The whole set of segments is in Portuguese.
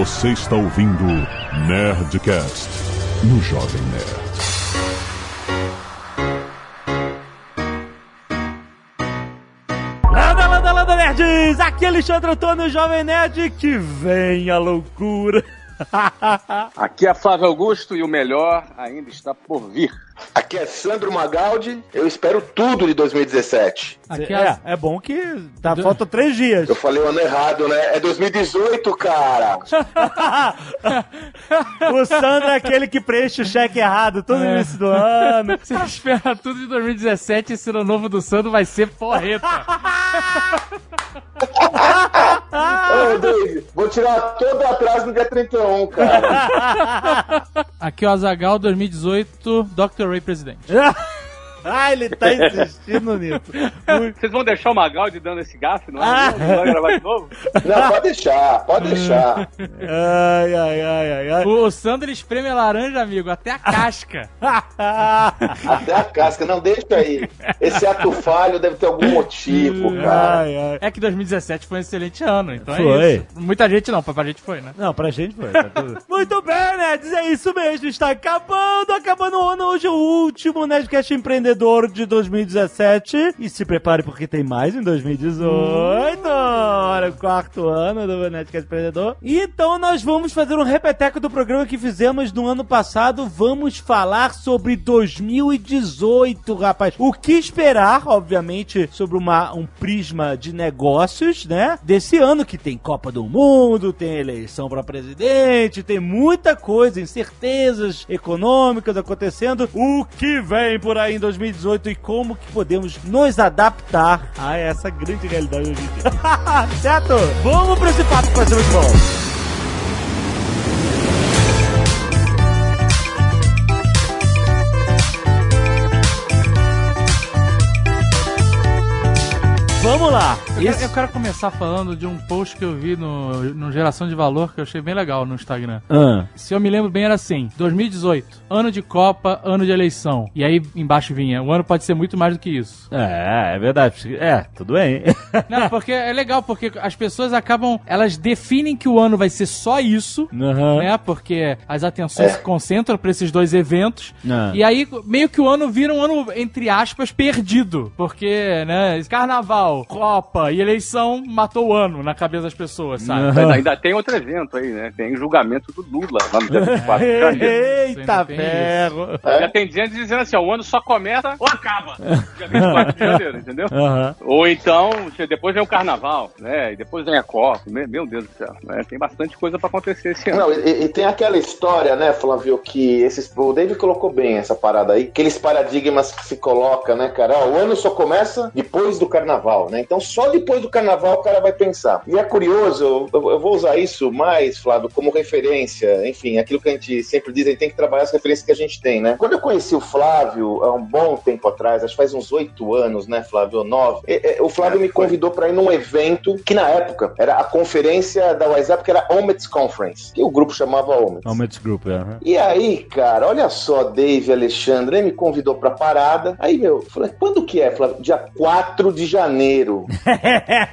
Você está ouvindo Nerdcast no Jovem Nerd. Landa, landa, landa, nerds! Aqui é Alexandre Antônio, Jovem Nerd, que vem a loucura. Aqui é Flávio Augusto e o melhor ainda está por vir. Aqui é Sandro Magaldi, eu espero tudo de 2017. Aqui é, é bom que tá, falta três dias. Eu falei o ano errado, né? É 2018, cara! o Sandro é aquele que preenche o cheque errado todo É. início do ano. Você espera tudo de 2017 esse ano novo do Sandro vai ser porreta. Ô, Dave, vou tirar todo atraso no dia 31, cara. Aqui é o Azagal 2018, Dr. Ray presidente. ah, ele tá insistindo nisso. Vocês vão deixar o Magaldi dando esse gafe, não é? Ah. Não vai gravar de novo? Não, pode deixar, pode deixar. Ai, ai, ai, ai, ai. O, Sandro espreme a laranja, amigo, até a casca. Até a casca, não deixa aí. Esse ato falho deve ter algum motivo, cara. ai, ai. É que 2017 foi um excelente ano, então Foi. é isso. Muita gente não, pra gente foi, né? Não, pra gente foi. tudo- Muito bem, nerds, é isso mesmo. Está acabando, acabando o ano. Hoje é o último Nerdcast Empreendedor de 2017. E se prepare porque tem mais em 2018. Olha, o quarto ano do Nerdcast Empreendedor. Então nós vamos fazer um repeteco do programa que fizemos no ano passado. Vamos falar sobre 2018, rapaz. O que esperar, obviamente, sobre uma, um prisma de negócios, né? Desse ano que tem Copa do Mundo, tem eleição para presidente, tem muita coisa, incertezas econômicas acontecendo. O que vem por aí em 2018 e como que podemos nos adaptar a essa grande realidade hoje em dia. certo? Vamos para esse papo que vai ser muito bom. Vamos lá. Eu quero, Esse- eu quero começar falando de um post que eu vi no, no Geração de Valor que eu achei bem legal no Instagram. Ah. Se eu me lembro bem, era assim: 2018, ano de Copa, ano de eleição. E aí embaixo vinha: o ano pode ser muito mais do que isso. É, é verdade. É, tudo bem. Não, porque é legal, porque as pessoas acabam. Elas definem que o ano vai ser só isso. Aham. Né? Porque as atenções se concentram pra esses dois eventos. Ah. E aí, meio que o ano vira um ano, entre aspas, perdido. Porque, né, carnaval, Copa e eleição matou o ano na cabeça das pessoas, sabe? Ainda tem outro evento aí, né? Tem julgamento do Lula lá no dia 24 de janeiro. Eita Ainda tem ferro. Já tem gente dizendo assim, ó, o ano só começa ou acaba. Dia 24 de janeiro, entendeu? Aham. Ou então, depois vem o carnaval, né? E depois vem a Copa. Meu, meu Deus do céu, né? Tem bastante coisa pra acontecer esse ano. Não, e, e tem aquela história, né, Flávio, que esses, o David colocou bem essa parada aí, aqueles paradigmas que se coloca, né, cara? Ó, o ano só começa depois do carnaval, né? Então só depois do carnaval o cara vai pensar. E é curioso, eu, eu vou usar isso mais, Flávio, como referência, enfim, aquilo que a gente sempre diz, a gente tem que trabalhar as referências que a gente tem, né? Quando eu conheci o Flávio há um bom tempo atrás, acho que faz uns oito anos, né, Flávio? Nove. E- e- o Flávio me convidou para ir num evento que na época era a conferência da WhatsApp, que era Omets Conference, que o grupo chamava Omets. Almentos Group, aham. E aí, cara, olha só, Dave Alexandre, ele me convidou pra parada. Aí, meu, eu falei, quando que é, Flávio? Dia 4 de janeiro.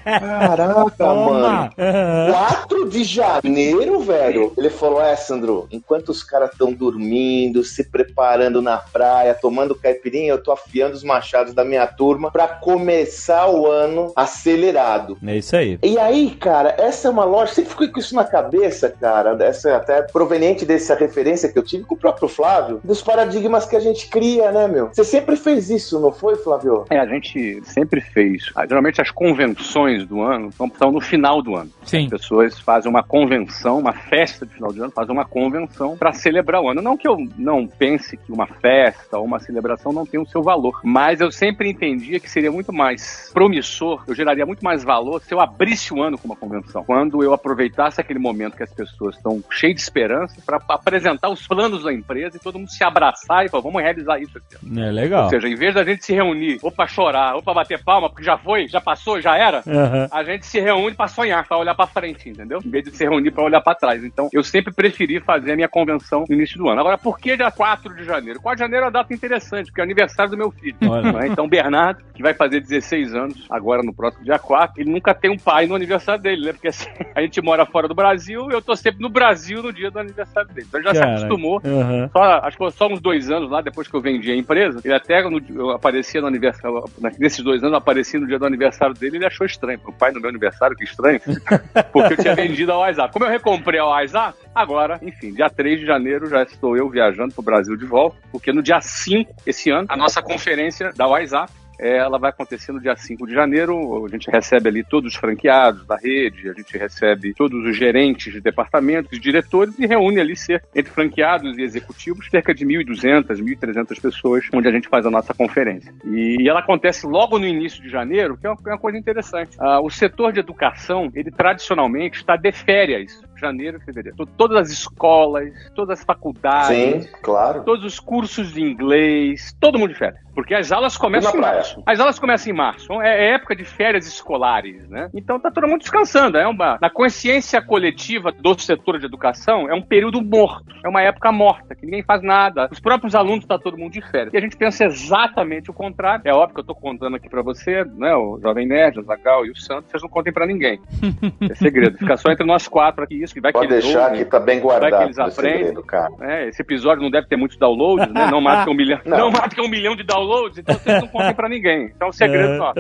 Caraca, mano. Aham. 4 de janeiro, velho. Ele falou: É, Sandro, enquanto os caras estão dormindo, se preparando na praia, tomando caipirinha, eu tô afiando os machados da minha turma pra começar o ano acelerado. É isso aí. E aí, cara, essa é uma loja, sempre fiquei com isso na cabeça, cara, essa é até proveniente dessa referência que eu tive com o próprio Flávio, dos paradigmas que a gente cria, né, meu? Você sempre fez isso, não foi, Flávio? É, a gente sempre fez. Ah, Geralmente as convenções do ano estão- no final do ano. Sim. As pessoas fazem uma convenção, uma festa de final de ano, fazem uma convenção para celebrar o ano. Não que eu não pense que uma festa ou uma celebração não tenha o seu valor, mas eu sempre entendia que seria muito mais promissor, eu geraria muito mais valor se eu abrisse o ano com uma convenção. Quando eu aproveitasse aquele momento que as pessoas estão cheias de esperança para apresentar os planos da empresa e todo mundo se abraçar e falar, vamos realizar isso aqui. É legal. Ou seja, em vez da gente se reunir ou pra chorar ou pra bater palma, porque já foi, foi, já passou, já era, Aham. a gente se reúne pra sonhar, pra olhar pra frente, entendeu? Em vez de se reunir pra olhar pra trás. Então, eu sempre preferi fazer a minha convenção no início do ano. Agora, por que dia 4 de janeiro? 4 de janeiro é uma data interessante, porque é aniversário do meu filho. Né? Então, Bernardo, que vai fazer 16 anos agora no próximo dia 4, ele nunca tem um pai no aniversário dele, né? Porque assim, a gente mora fora do Brasil, eu tô sempre no Brasil no dia do aniversário dele. Então, ele já se Caraca. acostumou. Aham. Só, acho que foi só uns dois anos lá, depois que eu vendi a empresa, ele até no, eu aparecia no aniversário, nesses dois anos, eu aparecia no dia do aniversário dele, ele achou estranho. O pai no meu aniversário, que estranho, porque eu tinha vendido a WhatsApp. Como eu recomprei a WhatsApp, agora, enfim, dia 3 de janeiro já estou eu viajando pro Brasil de volta, porque no dia 5, esse ano, a nossa conferência da WhatsApp, ela vai acontecer no dia 5 de janeiro. A gente recebe ali todos os franqueados da rede, a gente recebe todos os gerentes de departamentos diretores e reúne ali cerca, entre franqueados e executivos, cerca de 1.200, 1.300 pessoas, onde a gente faz a nossa conferência. E, ela acontece logo no início de janeiro, que é uma, é uma coisa interessante. Ah, o setor de educação, ele tradicionalmente está de férias. Janeiro e fevereiro. To- Todas as escolas, todas as faculdades, Sim, claro. todos os cursos de inglês, todo mundo de férias. Porque as aulas começam em março. As aulas começam em março. É, é época de férias escolares, né? Então tá todo mundo descansando. É uma, na consciência coletiva do setor de educação, é um período morto. É uma época morta, que ninguém faz nada. Os próprios alunos tá todo mundo de férias. E a gente pensa exatamente o contrário. É óbvio que eu tô contando aqui pra você, né? O Jovem Nerd, o Zagal e o Santos, vocês não contem pra ninguém. É segredo. Fica só entre nós quatro aqui, isso que vai Pode que eles deixar ouvem. que tá bem Vai que guardado eles aprendem. segredo, cara. É, esse episódio não deve ter muitos downloads, né? Não mais que um milhão. Não, Não. mais que um milhão de downloads, então vocês não contem pra ninguém. Então é um segredo só.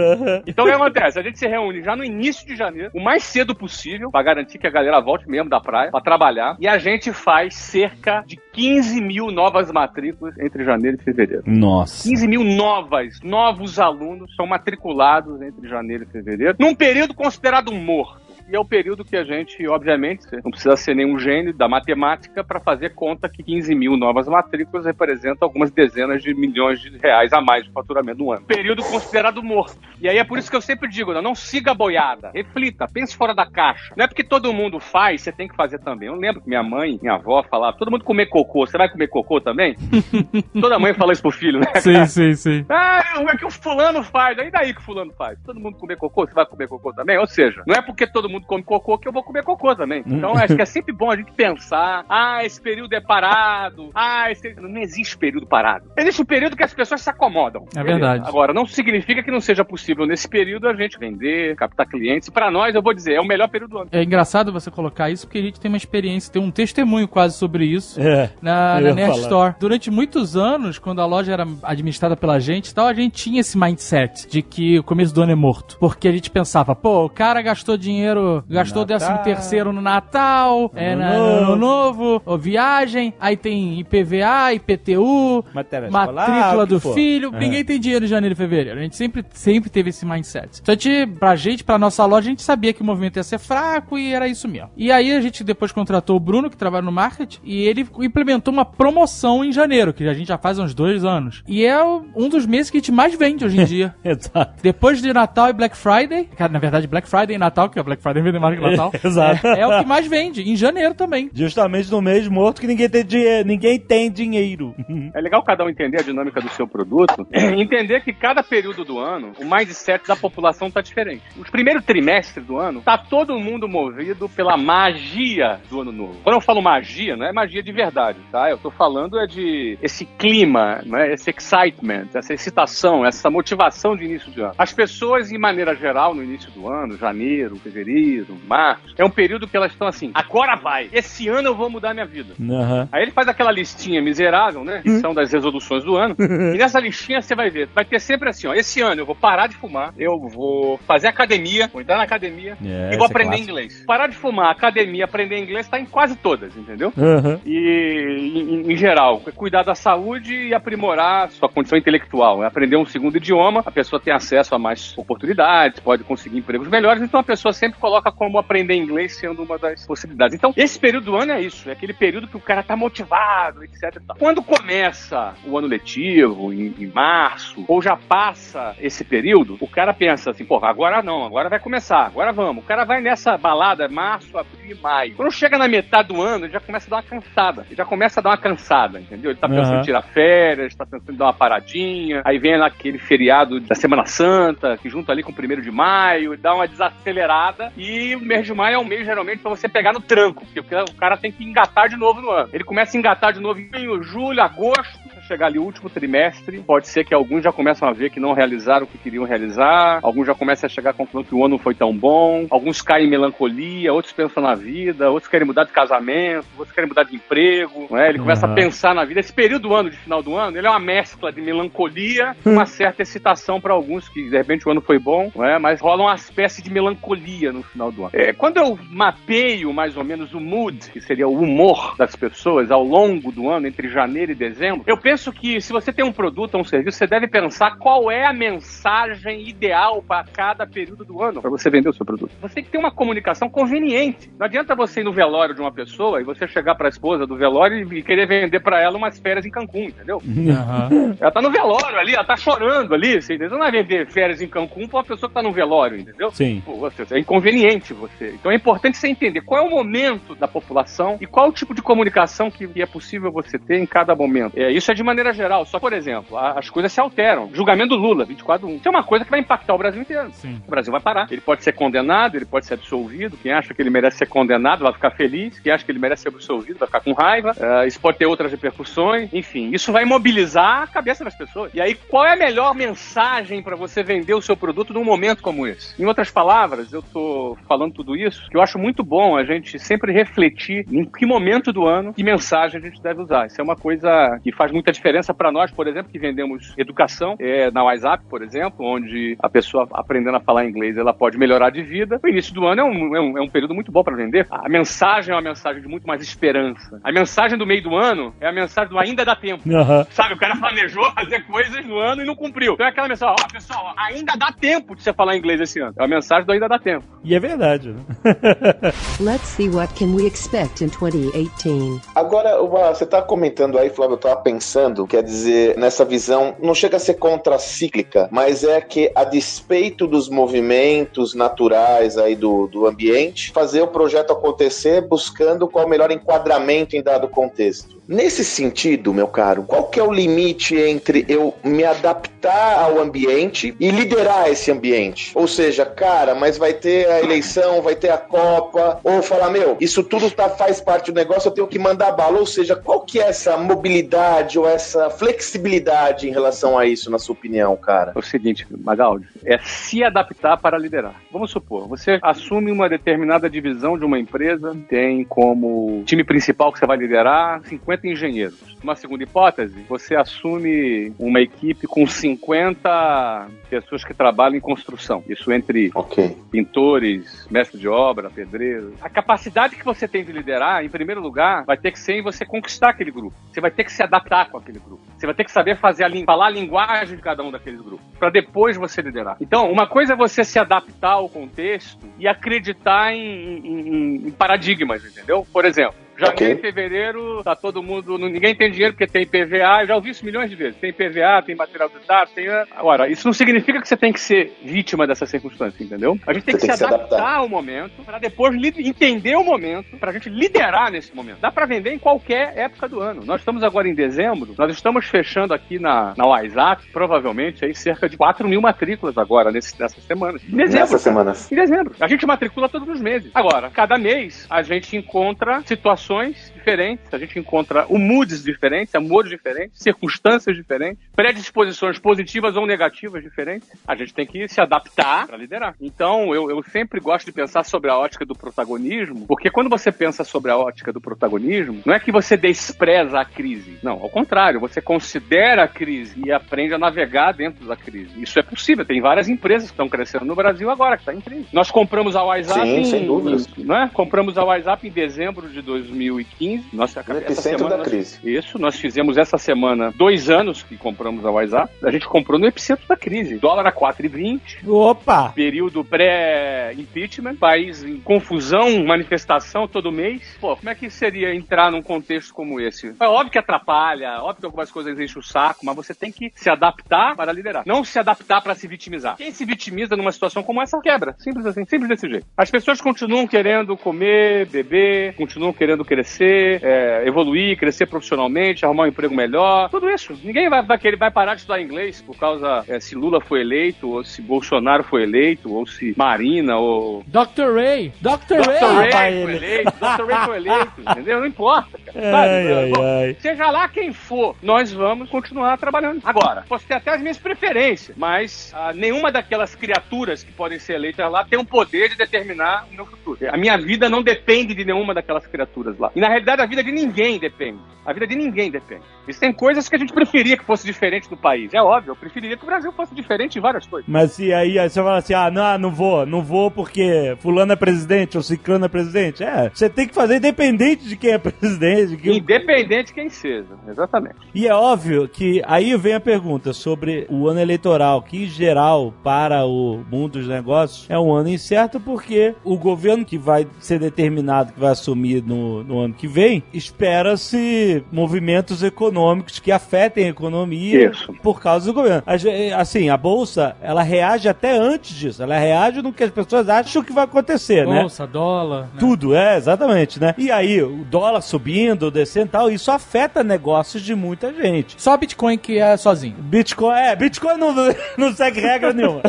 Então o que acontece? A gente se reúne já no início de janeiro, o mais cedo possível, pra garantir que a galera volte mesmo da praia, pra trabalhar. E a gente faz cerca de 15 mil novas matrículas entre janeiro e fevereiro. Nossa. 15 mil novas, novos alunos são matriculados entre janeiro e fevereiro, num período considerado morto. E é o período que a gente, obviamente, não precisa ser nenhum gênio da matemática para fazer conta que 15 mil novas matrículas representam algumas dezenas de milhões de reais a mais de faturamento no ano. Período considerado morto. E aí é por isso que eu sempre digo, não, não siga a boiada. Reflita, pense fora da caixa. Não é porque todo mundo faz, você tem que fazer também. Eu lembro que minha mãe, minha avó falava, todo mundo comer cocô, você vai comer cocô também? Toda mãe fala isso pro filho, né? Sim, sim, sim. Ah, como é que o fulano faz? Aí daí que o fulano faz? Todo mundo comer cocô, você vai comer cocô também? Ou seja, não é porque todo mundo come cocô que eu vou comer cocô também. Então acho que é sempre bom a gente pensar, ah, esse período é parado, ah, esse... Não existe período parado. Existe um período que as pessoas se acomodam. É verdade. Agora, não significa que não seja possível nesse período a gente vender, captar clientes. Pra nós, eu vou dizer, é o melhor período do ano. É engraçado você colocar isso porque a gente tem uma experiência, tem um testemunho quase sobre isso. É. Na, na Nerd falar. Store. Durante muitos anos, quando a loja era administrada pela gente e tal, a gente tinha esse mindset de que o começo do ano é morto. Porque a gente pensava, pô, o cara gastou dinheiro, gastou Natal. décimo terceiro no Natal, é, Ano no novo. ano novo, ó, viagem, aí tem IPVA, IPTU, Matéria escolar, matrícula o que do filho, É. ninguém tem dinheiro em janeiro e fevereiro. A gente sempre, sempre teve esse mindset. Então, a gente, pra gente, pra nossa loja, a gente sabia que o movimento ia ser fraco e era isso mesmo. E aí a gente depois contratou o Bruno, que trabalha no marketing, e ele implementou uma promoção em janeiro, que a gente já faz há uns dois anos. E é o- um dos meses que a gente mais vende hoje em dia. Exato. Depois de Natal e Black Friday, cara, na verdade Black Friday e Natal, que a Black Friday vende mais que Natal. Exato. É, é o que mais vende, em janeiro também. Justamente no mês morto que ninguém tem dinheiro. Ninguém tem dinheiro. É legal cada um entender a dinâmica do seu produto, entender que cada período do ano, o mindset da população tá diferente. Os primeiros trimestres do ano, tá todo mundo movido pela magia do ano novo. Quando eu falo magia, não é magia de verdade, tá? Eu tô falando é de esse clima, né? esse excitement, essa excitação, essa motivação de início de ano. As pessoas, em maneira geral, no início do ano, janeiro, fevereiro, março, é um período que elas estão assim, agora vai, esse ano eu vou mudar minha vida. Aham. Aí ele faz aquela listinha miserável, né? Que são das resoluções do ano. E nessa listinha você vai ver, vai ter sempre assim, ó. Esse ano eu vou parar de fumar, eu vou fazer academia, vou entrar na academia É, e vou é aprender clássico. inglês. Parar de fumar, academia, aprender inglês tá em quase todas, entendeu? Aham. E, em, em geral, cuidar da saúde e aprimorar sua condição intelectual. né? Aprender um segundo idioma, a pessoa tem acesso a mais oportunidades, pode conseguir empregos melhores, então a pessoa sempre coloca coloca como aprender inglês sendo uma das possibilidades. Então, esse período do ano é isso, é aquele período que o cara tá motivado, etc. Quando começa o ano letivo, em, em março, ou já passa esse período, o cara pensa assim, porra, agora não, agora vai começar, agora vamos. O cara vai nessa balada março, abril e maio. Quando chega na metade do ano, ele já começa a dar uma cansada. Ele já começa a dar uma cansada, entendeu? Ele tá pensando Aham. em tirar férias, tá pensando em dar uma paradinha, aí vem lá aquele feriado da Semana Santa, que junta ali com o primeiro de maio, e dá uma desacelerada, e o mês de maio é um mês geralmente pra você pegar no tranco, porque o cara tem que engatar de novo no ano. Ele começa a engatar de novo em junho, julho, agosto, chegar ali o último trimestre, pode ser que alguns já começam a ver que não realizaram o que queriam realizar, alguns já começam a chegar à conclusão que o ano não foi tão bom, alguns caem em melancolia, outros pensam na vida, outros querem mudar de casamento, outros querem mudar de emprego, não é? Ele começa Uhum. a pensar na vida. Esse período do ano, de final do ano, ele é uma mescla de melancolia, uma certa excitação para alguns, que de repente o ano foi bom, não é? Mas rola uma espécie de melancolia no final do ano. É, quando eu mapeio mais ou menos o mood, que seria o humor das pessoas ao longo do ano, entre janeiro e dezembro, eu penso que se você tem um produto ou um serviço, você deve pensar qual é a mensagem ideal para cada período do ano para você vender o seu produto. Você tem que ter uma comunicação conveniente. Não adianta você ir no velório de uma pessoa e você chegar para a esposa do velório e querer vender para ela umas férias em Cancún, entendeu? Aham. Ela tá no velório ali, ela tá chorando ali, você entendeu? Não vai vender férias em Cancún pra uma pessoa que tá no velório, entendeu? Sim. Pô, você- É inconveniente você. Então é importante você entender qual é o momento da população e qual o tipo de comunicação que que é possível você ter em cada momento. É, isso é de maneira geral. Só, por exemplo, a- as coisas se alteram. Julgamento do Lula, 24 1. Isso é uma coisa que vai impactar o Brasil inteiro. Sim. O Brasil vai parar. Ele pode ser condenado, ele pode ser absolvido. Quem acha que ele merece ser condenado vai ficar feliz. Quem acha que ele merece ser absolvido vai ficar com raiva. Eh, isso pode ter outras repercussões. Enfim, isso vai mobilizar a cabeça das pessoas. E aí, qual é a melhor mensagem para você vender o seu produto num momento como esse? Em outras palavras, eu tô falando tudo isso, que eu acho muito bom a gente sempre refletir em que momento do ano que mensagem a gente deve usar. Isso é uma coisa que faz muita diferença para nós, por exemplo, que vendemos educação é, na WhatsApp, por exemplo, onde a pessoa aprendendo a falar inglês ela pode melhorar de vida. O início do ano é um, é um, é um período muito bom para vender. A mensagem é uma mensagem de muito mais esperança. A mensagem do meio do ano é a mensagem do ainda dá tempo. Aham. Sabe, o cara planejou fazer coisas no ano e não cumpriu. Então é aquela mensagem, ó, pessoal, ó, ainda dá tempo de você falar inglês esse ano. É a mensagem do ainda dá tempo. E é verdade, né? Let's see what can we expect in 2018. Agora, uma- você tá comentando aí, Flávio, eu tava pensando, quer dizer, nessa visão, não chega a ser contracíclica, mas é que a despeito dos movimentos naturais aí do, do ambiente, fazer o projeto acontecer buscando qual o melhor enquadramento em dado contexto. Nesse sentido, meu caro, qual que é o limite entre eu me adaptar ao ambiente e liderar esse ambiente? Ou seja, cara, mas vai ter a eleição, vai ter a Copa, ou falar, meu, isso tudo tá, faz parte do negócio, eu tenho que mandar bala. Ou seja, qual que é essa mobilidade ou essa flexibilidade em relação a isso, na sua opinião, cara? É o seguinte, Magaldi, é se adaptar para liderar. Vamos supor, você assume uma determinada divisão de uma empresa, tem como time principal que você vai liderar 50 engenheiros. Uma segunda hipótese, você assume uma equipe com 50 pessoas que trabalham em construção. Isso entre Ok. pintores, mestre de obra, pedreiros. A capacidade que você tem de liderar, em primeiro lugar, vai ter que ser em você conquistar aquele grupo. Você vai ter que se adaptar com aquele grupo. Você vai ter que saber fazer a, falar a linguagem de cada um daqueles grupos, para depois você liderar. Então, uma coisa é você se adaptar ao contexto e acreditar em- em- em paradigmas, entendeu? Por exemplo, Janeiro Ok. e fevereiro, tá todo mundo. Ninguém tem dinheiro porque tem PVA. Eu já ouvi isso milhões de vezes. Tem PVA, tem material de dados, tem. Agora, isso não significa que você tem que ser vítima dessa circunstância, entendeu? A gente tem que tem se que se adaptar, adaptar. ao momento para depois entender o momento, pra gente liderar nesse momento. Dá pra vender em qualquer época do ano. Nós estamos agora em dezembro, nós estamos fechando aqui na, na WhatsApp, provavelmente, aí cerca de 4 mil matrículas agora nesse, nessas semanas. Em dezembro. Nessas semanas. Em dezembro. A gente matricula todos os meses. Agora, cada mês a gente encontra situações opções diferentes, a gente encontra moods diferentes, amores diferentes, circunstâncias diferentes, predisposições positivas ou negativas diferentes. A gente tem que se adaptar para liderar. Então, eu, eu sempre gosto de pensar sobre a ótica do protagonismo, porque quando você pensa sobre a ótica do protagonismo, não é que você despreza a crise. Não, ao contrário, você considera a crise e aprende a navegar dentro da crise. Isso é possível. Tem várias empresas que estão crescendo no Brasil agora, que está em crise. Nós compramos a WhatsApp Sim, em, sem dúvidas. né? Compramos a WhatsApp em dezembro de 2015 crise. Nossa, No essa epicentro semana da nós- crise. Isso, nós fizemos essa semana dois anos que compramos a WhatsApp. A gente comprou no epicentro da crise. Dólar a 4,20. Opa! Período pré-impeachment, país em confusão, manifestação todo mês. Pô, como é que seria entrar num contexto como esse? É óbvio que atrapalha, óbvio que algumas coisas enchem o saco, mas você tem que se adaptar para liderar. Não se adaptar para se vitimizar. Quem se vitimiza numa situação como essa quebra. Simples assim, simples desse jeito. As pessoas continuam querendo comer, beber, continuam querendo crescer, é, evoluir, crescer profissionalmente, arrumar um emprego melhor. Tudo isso. Ninguém vai, vai, vai parar de estudar inglês por causa é, se Lula foi eleito, ou se Bolsonaro foi eleito, ou se Marina, ou Dr. Ray. Dr. Dr. Ray. Foi ele. eleito, Dr. Ray foi eleito, entendeu? Não importa, cara. Ai, Sabe? ai, Bom, ai. Seja lá quem for, nós vamos continuar trabalhando. Agora, posso ter até as minhas preferências, mas ah, nenhuma daquelas criaturas que podem ser eleitas lá tem o poder de determinar o meu futuro. A minha vida não depende de nenhuma daquelas criaturas lá. E na realidade a vida de ninguém depende. A vida de ninguém depende. Existem coisas que a gente preferia que fosse diferente do país. É óbvio, eu preferiria que o Brasil fosse diferente em várias coisas. Mas e aí, aí você fala assim: ah, não, não vou, não vou porque fulano é presidente ou ciclano é presidente. É, você tem que fazer independente de quem é presidente. de quem- Independente quem seja, exatamente. E é óbvio que aí vem a pergunta sobre o ano eleitoral, que em geral, para o mundo dos negócios, é um ano incerto porque o governo que vai ser determinado, que vai assumir no, no ano que vem, espera-se movimentos econômicos que afetem a economia Isso. por causa do governo. A ge- Assim, a bolsa, ela reage até antes disso. Ela reage no que as pessoas acham que vai acontecer, né? Bolsa, dólar. né? Tudo, é, exatamente, né? E aí, o dólar subindo, descendo e tal, isso afeta negócios de muita gente. Só Bitcoin que é sozinho. Bitcoin, é, Bitcoin não, não segue regra nenhuma.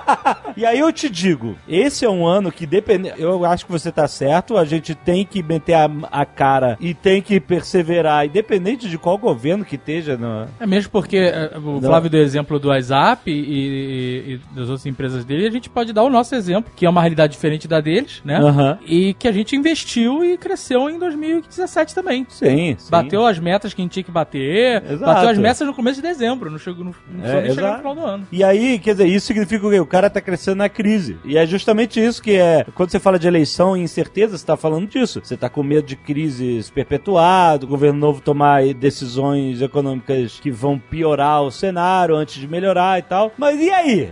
e aí eu te digo, esse é um ano que depende, eu acho que você tá certo, a gente tem que meter a, a cara e tem que perseverar, independente de qual governo que esteja no... É mesmo porque eh, o Flávio deu exemplo do WhatsApp e, e- e das outras empresas dele, a gente pode dar o nosso exemplo, que é uma realidade diferente da deles, né? Aham. E que a gente investiu e cresceu em 2017 também. Sim, sim. Bateu as metas que a gente tinha que bater, Exato. bateu as metas no começo de dezembro, não chegou no, não É, nem chegar exato. no final do ano. E aí, quer dizer, isso significa o quê? O cara tá crescendo na crise. E é justamente isso que é. Quando você fala de eleição e incerteza, você tá falando disso. Você tá com medo de crises perpetuadas, o governo novo tomar decisões econômicas que vão piorar o cenário antes de melhorar e tal. Mas e aí?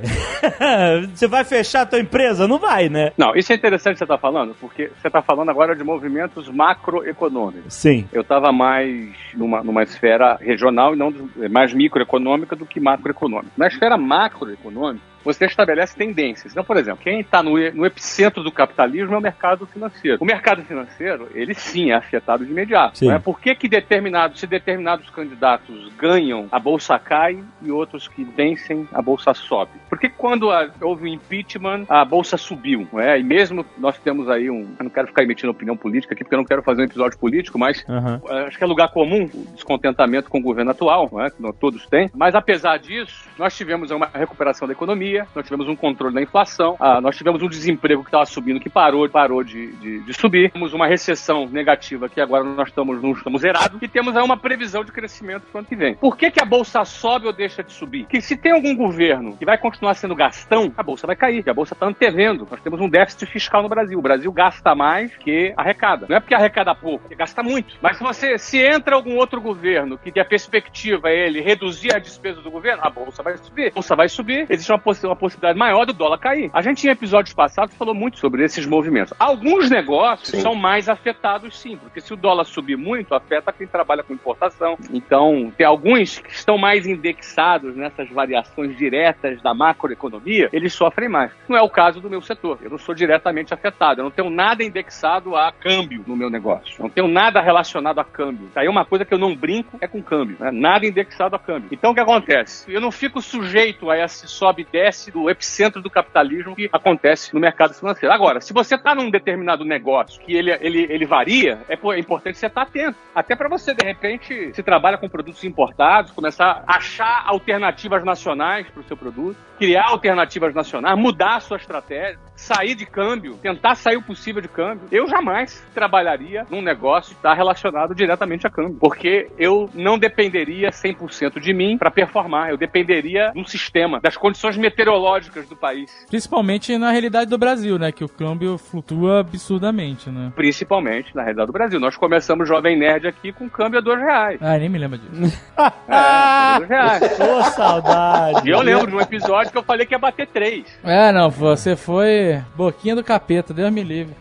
você vai fechar a tua empresa? Não vai, né? Não, isso é interessante que você está falando, porque você está falando agora de movimentos macroeconômicos. Sim. Eu estava mais numa, numa esfera regional e não do- mais microeconômica do que macroeconômica. Na esfera macroeconômica, você estabelece tendências. Então, por exemplo, quem está no, no epicentro do capitalismo é o mercado financeiro. O mercado financeiro, ele sim é afetado de imediato. Sim. Não é? Por que, que determinados, se determinados candidatos ganham, a bolsa cai e outros que vencem, a bolsa sobe? Por que quando a- houve o impeachment, a bolsa subiu? Não é? E mesmo nós temos aí um. Eu não quero ficar emitindo opinião política aqui, porque eu não quero fazer um episódio político, mas eh, acho que é lugar comum o descontentamento com o governo atual, não é? que todos têm. Mas apesar disso, nós tivemos uma recuperação da economia, nós tivemos um controle da inflação, ah, nós tivemos um desemprego que estava subindo, que parou, parou de, de, de subir, temos uma recessão negativa que agora nós estamos, não estamos zerados, e temos aí uma previsão de crescimento para o ano que vem. Por que, que a bolsa sobe ou deixa de subir? Porque se tem algum governo que vai continuar sendo gastão, a bolsa vai cair, a bolsa está antevendo. Nós temos um déficit fiscal no Brasil. O Brasil gasta mais que arrecada. Não é porque arrecada pouco, porque gasta muito. Mas se você se entra algum outro governo que a perspectiva ele reduzir a despesa do governo, a bolsa vai subir. A bolsa vai subir, existe uma, possi- uma possibilidade maior do dólar cair. A gente em episódios passados falou muito sobre esses movimentos. Alguns negócios Sim. são mais afetados sim, porque se o dólar subir muito, afeta quem trabalha com importação. Então, tem alguns que estão mais indexados nessas variações diretas da macroeconomia, eles sofrem mais. Não é o caso do meu setor. Eu não sou diretamente afetado. Eu não tenho nada indexado a câmbio no meu negócio. Não tenho nada relacionado a câmbio. Aí uma coisa que eu não brinco é com câmbio. né? Nada indexado a câmbio. Então o que acontece? Eu não fico sujeito a esse sobe e desce do epicentro do capitalismo que acontece no mercado financeiro. Agora, se você está num determinado negócio que ele, ele, ele varia, é, é importante você estar atento. Até para você, de repente, se trabalha com produtos importados, começar a achar alternativas nacionais para o seu produto, criar alternativas nacionais, mudar a sua estratégia. Sair de câmbio, tentar sair o possível de câmbio, eu jamais trabalharia num negócio que está relacionado diretamente a câmbio. Porque eu não dependeria 100% de mim para performar. Eu dependeria do sistema, das condições meteorológicas do país. Principalmente na realidade do Brasil, né? Que o câmbio flutua absurdamente, né? Principalmente na realidade do Brasil. Nós começamos Jovem Nerd aqui com câmbio a dois reais. Ah, nem me lembro disso. É, dois reais. Ô, saudade. E eu lembro de um episódio que eu falei que ia bater três. É, não, você foi boquinha do capeta, Deus me livre.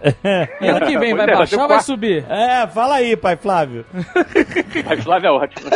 E ano que vem, vai é, baixar ou vai subir? É, fala aí, pai Flávio. A Flávia é ótimo.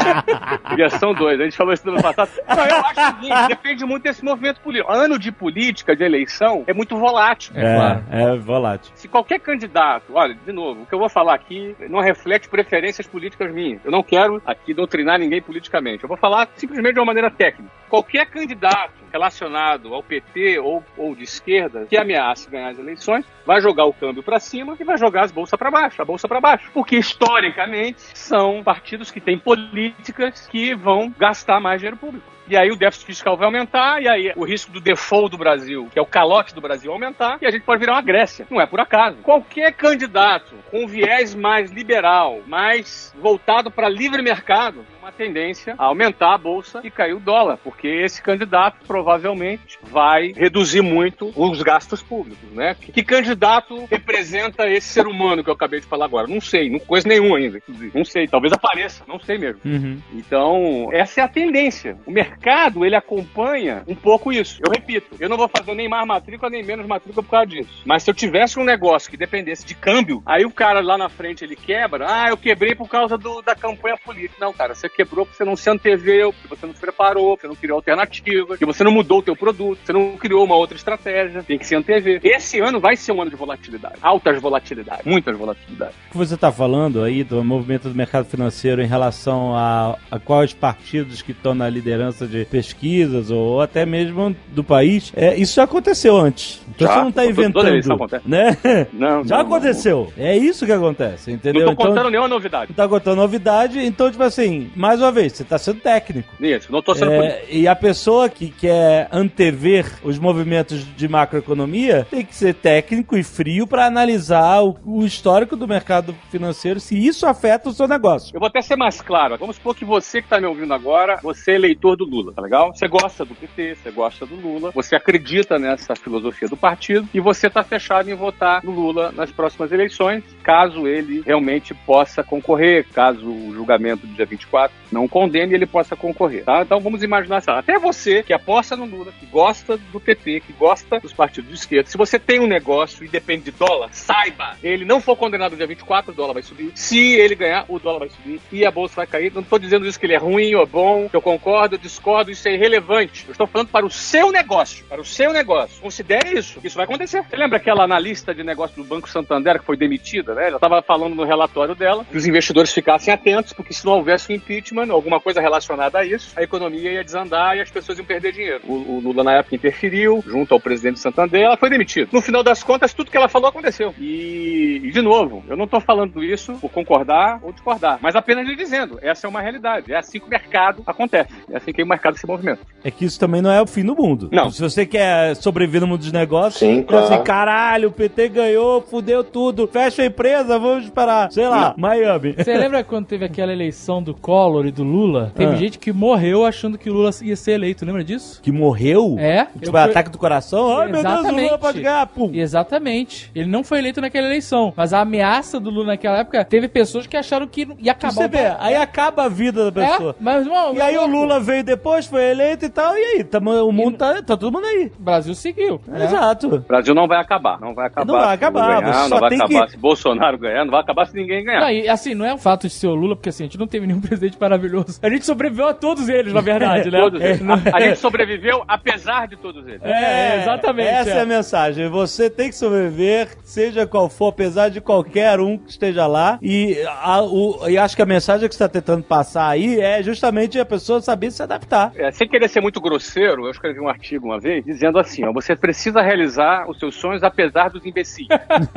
Versão 2, a gente falou isso no ano passado. Não, eu acho o seguinte, depende muito desse movimento político. Ano de política, de eleição, é muito volátil. É claro. é volátil. Se qualquer candidato, olha, de novo, o que eu vou falar aqui não reflete preferências políticas minhas. Eu não quero aqui doutrinar ninguém politicamente. Eu vou falar simplesmente de uma maneira técnica. Qualquer candidato relacionado ao PT ou, ou de esquerda que ameace ganhar as eleições vai jogar o câmbio para cima e vai jogar as bolsas para baixo, a bolsa para baixo. Porque historicamente são partidos que têm políticas que vão gastar mais dinheiro público. E aí o déficit fiscal vai aumentar, e aí o risco do default do Brasil, que é o calote do Brasil, aumentar, e a gente pode virar uma Grécia. Não é por acaso. Qualquer candidato com viés mais liberal, mais voltado para livre mercado, uma tendência a aumentar a bolsa e cair o dólar, porque esse candidato provavelmente vai reduzir muito os gastos públicos, né? Que candidato representa esse ser humano que eu acabei de falar agora? Não sei, não conheço nenhum ainda, inclusive. Não sei, talvez apareça, não sei mesmo. Uhum. Então, essa é a tendência. O mercado, ele acompanha um pouco isso. Eu repito, eu não vou fazer nem mais matrícula, nem menos matrícula por causa disso. Mas se eu tivesse um negócio que dependesse de câmbio, aí o cara lá na frente, ele quebra, ah, eu quebrei por causa do- da campanha política. Não, cara, você quebrou porque você não se anteveu, porque você não se preparou, porque você não criou alternativa, porque você não mudou o teu produto, você não criou uma outra estratégia, tem que se antever. Esse ano vai ser um ano de volatilidade. Altas volatilidades, muitas volatilidades. O que você está falando aí do movimento do mercado financeiro em relação a, a quais partidos que estão na liderança de pesquisas ou até mesmo do país, é, isso já aconteceu antes. Então Já. você não está toda inventando, acontece. né? Não, Já não, não. aconteceu. É isso que acontece, entendeu? Não contando então, nenhuma novidade. não tá contando novidade, então, tipo assim, mais uma vez, você está sendo técnico. Isso, não tô sendo político. É, e a pessoa que quer antever os movimentos de macroeconomia tem que ser técnico e frio para analisar o, o histórico do mercado financeiro, se isso afeta o seu negócio. Eu vou até ser mais claro. Vamos supor que você que está me ouvindo agora, você é eleitor do Lula, tá legal? Você gosta do PT, você gosta do Lula, você acredita nessa filosofia do partido e você está fechado em votar no Lula nas próximas eleições, caso ele realmente possa concorrer, caso o julgamento do dia 24 não condene, ele possa concorrer, tá? Então vamos imaginar assim, até você que aposta no Lula, que gosta do PT, que gosta dos partidos de esquerda, se você tem um negócio e depende de dólar, saiba, ele não for condenado no dia 24, o dólar vai subir. Se ele ganhar, o dólar vai subir e a bolsa vai cair. Não estou dizendo isso que ele é ruim ou bom, eu concordo, eu discordo, isso é irrelevante. Eu estou falando para o seu negócio, para o seu negócio. Considere isso, isso vai acontecer. Você lembra aquela analista de negócio do Banco Santander que foi demitida, né? Ela estava falando no relatório dela que os investidores ficassem atentos, porque se não houvesse um impeachment, alguma coisa relacionada a isso, a economia ia desandar e as pessoas iam perder dinheiro. O, o Lula na época interferiu junto ao presidente Santander, ela foi demitida. No final das contas, tudo que ela falou aconteceu. E, e, de novo, eu não estou falando isso por concordar ou discordar, mas apenas lhe dizendo, essa é uma realidade. É assim que o mercado acontece. É assim que o mercado se movimenta. É que isso também não é o fim do mundo. Não. Se você quer sobreviver no mundo dos negócios, Sim, fala claro. assim, caralho, o PT ganhou, fudeu tudo, fecha a empresa, vamos para, sei lá, Miami. Você lembra quando teve aquela eleição do Collor e do Lula? Teve Ah. gente que morreu achando que o Lula ia ser eleito, lembra disso? Que morreu? É? Tipo, Eu fui- ataque do coração? Ai, meu Deus, o Lula Exatamente. pode ganhar, pum. Exatamente. Ele não foi eleito naquela eleição. Mas a ameaça do Lula naquela época, teve pessoas que acharam que ia acabar Você o vê, aí acaba a vida da pessoa. É, mas uma, E aí o Lula veio depois, foi eleito e tal, e aí? Tamo, o mundo tá, tá todo mundo aí. O Brasil seguiu. né? Exato. O Brasil não vai acabar. Não vai acabar. Não vai acabar, Ganhar, você não só vai tem acabar que- se Bolsonaro ganhar, não vai acabar se ninguém ganhar. Não, e assim, não é o fato de ser o Lula, porque assim, a gente não teve nenhum presidente maravilhoso. A gente sobreviveu a todos eles, na verdade, né? Todos É, eles. a, a gente sobreviveu apesar de todos eles. É, exatamente, Essa é. é. a mensagem. Você tem que sobreviver, seja qual for, apesar de qualquer um que esteja lá. E, a- o- e acho que a mensagem que você está tentando passar aí é justamente a pessoa saber se adaptar. É, sem querer ser muito grosseiro, eu escrevi um artigo uma vez dizendo assim: ó, você precisa realizar os seus sonhos apesar dos imbecis.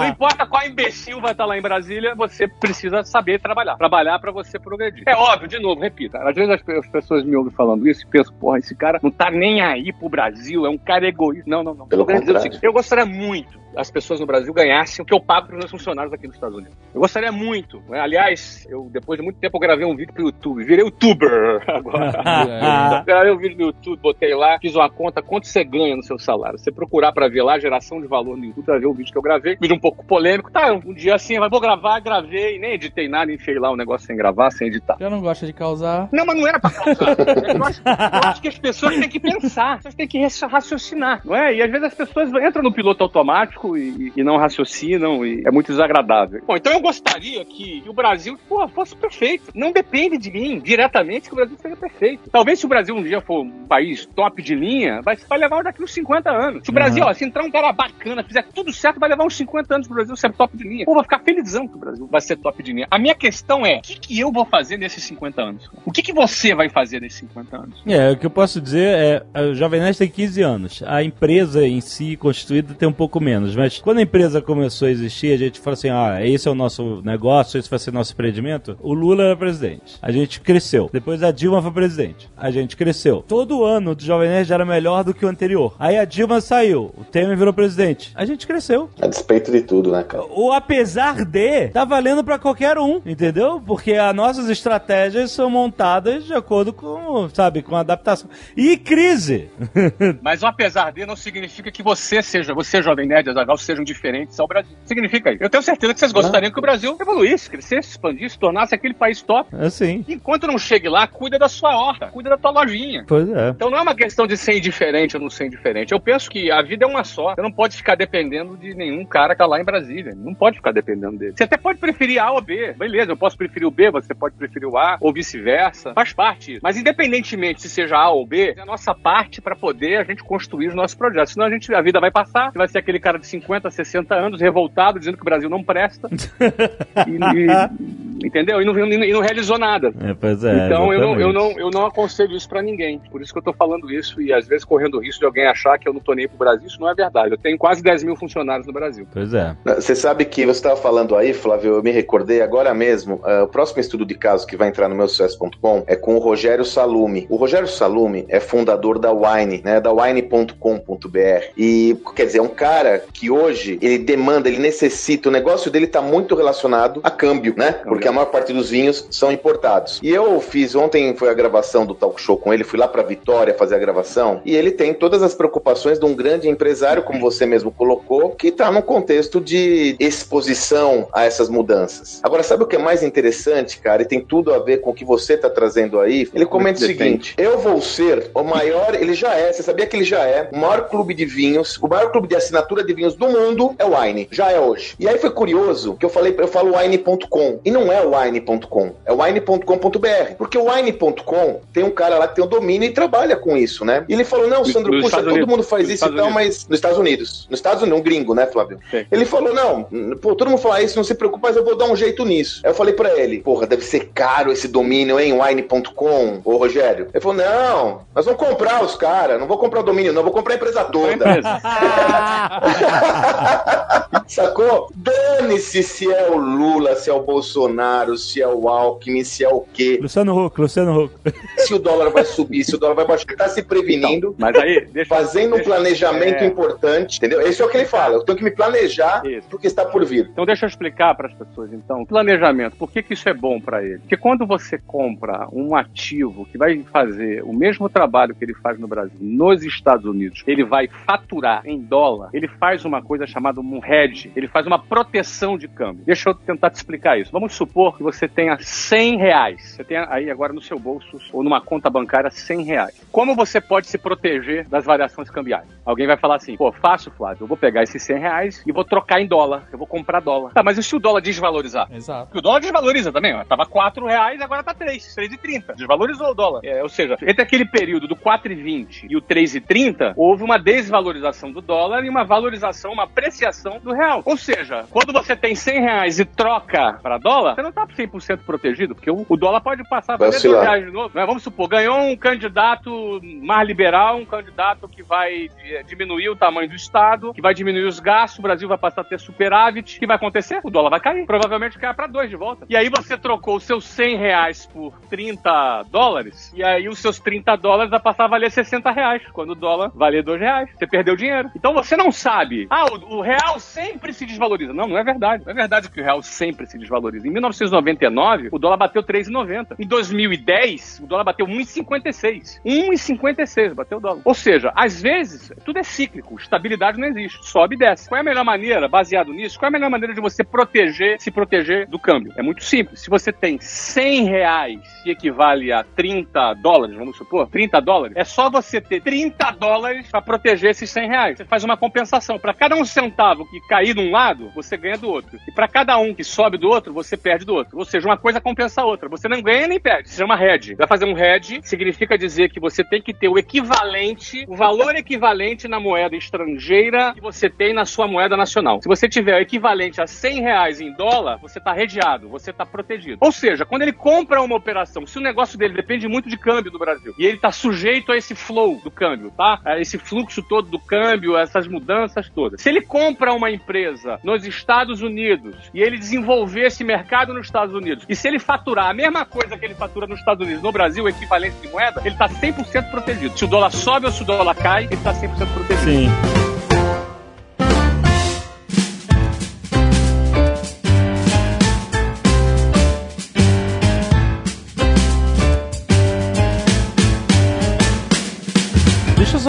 Não importa qual imbecil vai estar lá em Brasília, você precisa saber trabalhar. Trabalhar pra você progredir. É óbvio, de novo, repita. Às vezes as, pe- as pessoas me ouvem falando isso e pensam, porra, esse cara não tá nem aí pro Brasil, é um cara egoísta. Não, não, não. Pelo eu, dizer contrário. seguinte, eu gostaria muito as pessoas no Brasil ganhassem o que eu pago para os meus funcionários aqui nos Estados Unidos. Eu gostaria muito. né? Aliás, eu depois de muito tempo eu gravei um vídeo pro YouTube. Virei youtuber agora. Gravei um vídeo no YouTube, botei lá, fiz uma conta, quanto você ganha no seu salário. Você procurar pra ver lá, geração de valor no YouTube, pra ver o vídeo que eu gravei. Vídeo um pouco polêmico. Tá, um dia assim, vou gravar, gravei, nem editei nada, enfiei lá o negócio sem gravar, sem editar. Eu não gosto de causar. Não, mas não era pra causar. Eu acho, eu acho que as pessoas têm que pensar, as pessoas têm que raci- raciocinar, não é? E às vezes as pessoas entram no piloto automático e, e não raciocinam e é muito desagradável. Bom, então eu gostaria que o Brasil pô, fosse perfeito. Não depende de mim diretamente que o Brasil seja perfeito. Talvez se o Brasil um dia for um país top de linha, vai, vai levar daqui uns 50 anos. Se o Brasil, ó, se entrar um cara bacana, fizer tudo certo, vai levar uns 50 anos pro Brasil ser top de linha. Pô, vou ficar felizão que o Brasil vai ser top de linha. A minha questão é, o que, que eu vou fazer nesses 50 anos? O que, que você vai fazer nesses 50 anos? É, o que eu posso dizer é, o Jovem Nerd tem 15 anos. A empresa em si, constituída, tem um pouco menos. Mas quando a empresa começou a existir, a gente falou assim, ah, esse é o nosso negócio, esse vai ser nosso empreendimento. O Lula era presidente. A gente cresceu. Depois a Dilma foi presidente. A gente cresceu. Todo ano do Jovem Nerd era melhor do que o anterior. Aí a Dilma saiu. O Temer virou presidente. A gente cresceu. A despeito de tudo, né, cara? O apesar de tá valendo pra qualquer um, entendeu? Porque as nossas estratégias são montadas de acordo com, sabe, com adaptação. E crise. Mas o apesar de não significa que você seja, você, Jovem Nerd, Sejam diferentes ao Brasil. Significa isso. Eu tenho certeza que vocês gostariam que o Brasil evoluísse, crescesse, expandisse, tornasse aquele país top. Assim. Enquanto não chegue lá, cuida da sua horta, cuida da tua lojinha. Pois é. Então não é uma questão de ser indiferente ou não ser indiferente. Eu penso que a vida é uma só. Você não pode ficar dependendo de nenhum cara que tá lá em Brasília. Não pode ficar dependendo dele. Você até pode preferir A ou B. Beleza, eu posso preferir o B, você pode preferir o A, ou vice-versa. Faz parte. Mas independentemente se seja A ou B, é a nossa parte para poder a gente construir os nossos projetos. Senão a, gente, a vida vai passar, vai ser aquele cara de 50, 60 anos, revoltado, dizendo que o Brasil não presta. e, e- entendeu? E não, e não realizou nada. É, pois é. Então eu não, eu, não, eu não aconselho isso pra ninguém. Por isso que eu tô falando isso e às vezes correndo o risco de alguém achar que eu não tô nem pro Brasil. Isso não é verdade. Eu tenho quase 10 mil funcionários no Brasil. Pois é. Você sabe que você estava falando aí, Flávio, eu me recordei agora mesmo. ah, o próximo estudo de caso que vai entrar no meu sucesso.com é com o Rogério Salume. O Rogério Salume é fundador da Wine, né? Da wine.com.br. E quer dizer, é um cara que hoje ele demanda, ele necessita, o negócio dele tá muito relacionado a câmbio, né? Porque a maior parte dos vinhos são importados. E eu fiz ontem foi a gravação do talk show com ele, fui lá para Vitória fazer a gravação, e ele tem todas as preocupações de um grande empresário, como você mesmo colocou, que tá num contexto de exposição a essas mudanças. Agora, sabe o que é mais interessante, cara? E tem tudo a ver com o que você tá trazendo aí. Ele comenta o Depende. seguinte: eu vou ser o maior, ele já é, você sabia que ele já é o maior clube de vinhos, o maior clube de assinatura de vinhos do mundo é o Wine, já é hoje. E aí foi curioso que eu falei, eu falo wine.com e não é o wine.com, é o wine.com.br, porque o wine.com tem um cara lá que tem o domínio e trabalha com isso, né? E ele falou: "Não, Sandro, nos puxa, todo Unidos. mundo faz isso e tal, Unidos. mas nos Estados Unidos, nos Estados Unidos, um gringo, né, Flávio? Sim. Ele falou: "Não, pô, todo mundo fala isso, não se preocupa, mas eu vou dar um jeito nisso". Aí eu falei pra ele: "Porra, deve ser caro esse domínio, hein, wine.com, ô Rogério". Ele falou: "Não, nós vamos comprar os caras, não vou comprar o domínio, não, vou comprar a empresa toda". empresa. Sacou? Dane-se se é o Lula, se é o Bolsonaro, se é o Alckmin, se é o quê. Luciano Huck, Luciano Huck. Se o dólar vai subir, se o dólar vai baixar. Ele tá se prevenindo. Mas aí, deixa Fazendo um deixa- planejamento é. importante, entendeu? Esse é o que ele fala. Eu tenho que me planejar Isso. porque está por vir. Então deixa eu explicar para as pessoas, então, planejamento. Por que, que isso é bom para ele? Porque quando você compra um ativo que vai fazer o mesmo trabalho que ele faz no Brasil, nos Estados Unidos, ele vai faturar em dólar, ele faz uma coisa chamada um hedge, ele faz uma proteção de câmbio. Deixa eu tentar te explicar isso. Vamos supor que você tenha 100 reais. Você tem aí agora no seu bolso ou numa conta bancária 100 reais. Como você pode se proteger das variações cambiais? Alguém vai falar assim, pô, fácil, Flávio, eu vou pegar esses 100 reais e vou trocar em dólar. Eu vou comprar dólar. Tá, mas e se o dólar desvalorizar? Exato. Porque o dólar desvaloriza também, ó. Tava 4 reais, agora tá 3, 3,30. Desvalorizou o dólar. É, ou seja, entre aquele período do 4,20 e o 3,30, houve uma desvalorização do dólar e uma valorização, uma apreciação do real. Ou seja, quando você tem 100 reais e troca para dólar, você não tá 100% protegido, porque o, o dólar pode passar para 2 oscilar. reais de novo. né? Vamos supor, ganhou um candidato mais liberal, um candidato que vai eh, diminuir o tamanho do Estado, que vai diminuir os gastos, o Brasil vai passar a ter superávit. O que vai acontecer? O dólar vai cair. Provavelmente cai para 2 de volta. E aí você trocou os seus 100 reais por 30 dólares, e aí os seus 30 dólares vai passar a valer 60 reais, quando o dólar valer 2 reais. Você perdeu dinheiro. Então você não sabe. Ah, o, o real sempre se desvaloriza. Não, não é verdade. Não é verdade que o real sempre se desvaloriza. Em 1999, o dólar bateu 3,90. Em 2010, o dólar bateu 1,56. 1,56 bateu o dólar. Ou seja, às vezes, tudo é cíclico. Estabilidade não existe. Sobe e desce. Qual é a melhor maneira, baseado nisso, qual é a melhor maneira de você proteger, se proteger do câmbio? É muito simples. Se você tem 100 reais que equivale a 30 dólares, vamos supor, 30 dólares, é só você ter 30 dólares para proteger esses 100 reais. Você faz uma compensação. Para cada um centavo que cair de um lado, você ganha do outro. E para cada um que sobe do outro, você perde do outro. Ou seja, uma coisa compensa a outra. Você não ganha nem perde. Se chama hedge. Vai fazer um hedge, significa dizer que você tem que ter o equivalente, o valor equivalente na moeda estrangeira que você tem na sua moeda nacional. Se você tiver o equivalente a 100 reais em dólar, você está redeado, você está protegido. Ou seja, quando ele compra uma operação, se o negócio dele depende muito de câmbio no Brasil e ele está sujeito a esse flow do câmbio, tá? Esse fluxo todo do câmbio, essas mudanças todas. Se ele compra uma empresa nos Estados Unidos e ele desenvolver esse mercado nos Estados Unidos, e se ele faturar a mesma coisa que ele fatura nos Estados Unidos, no Brasil, o equivalente de moeda, ele está 100% protegido. Se o dólar sobe ou se o dólar cai, ele está 100% protegido. Sim.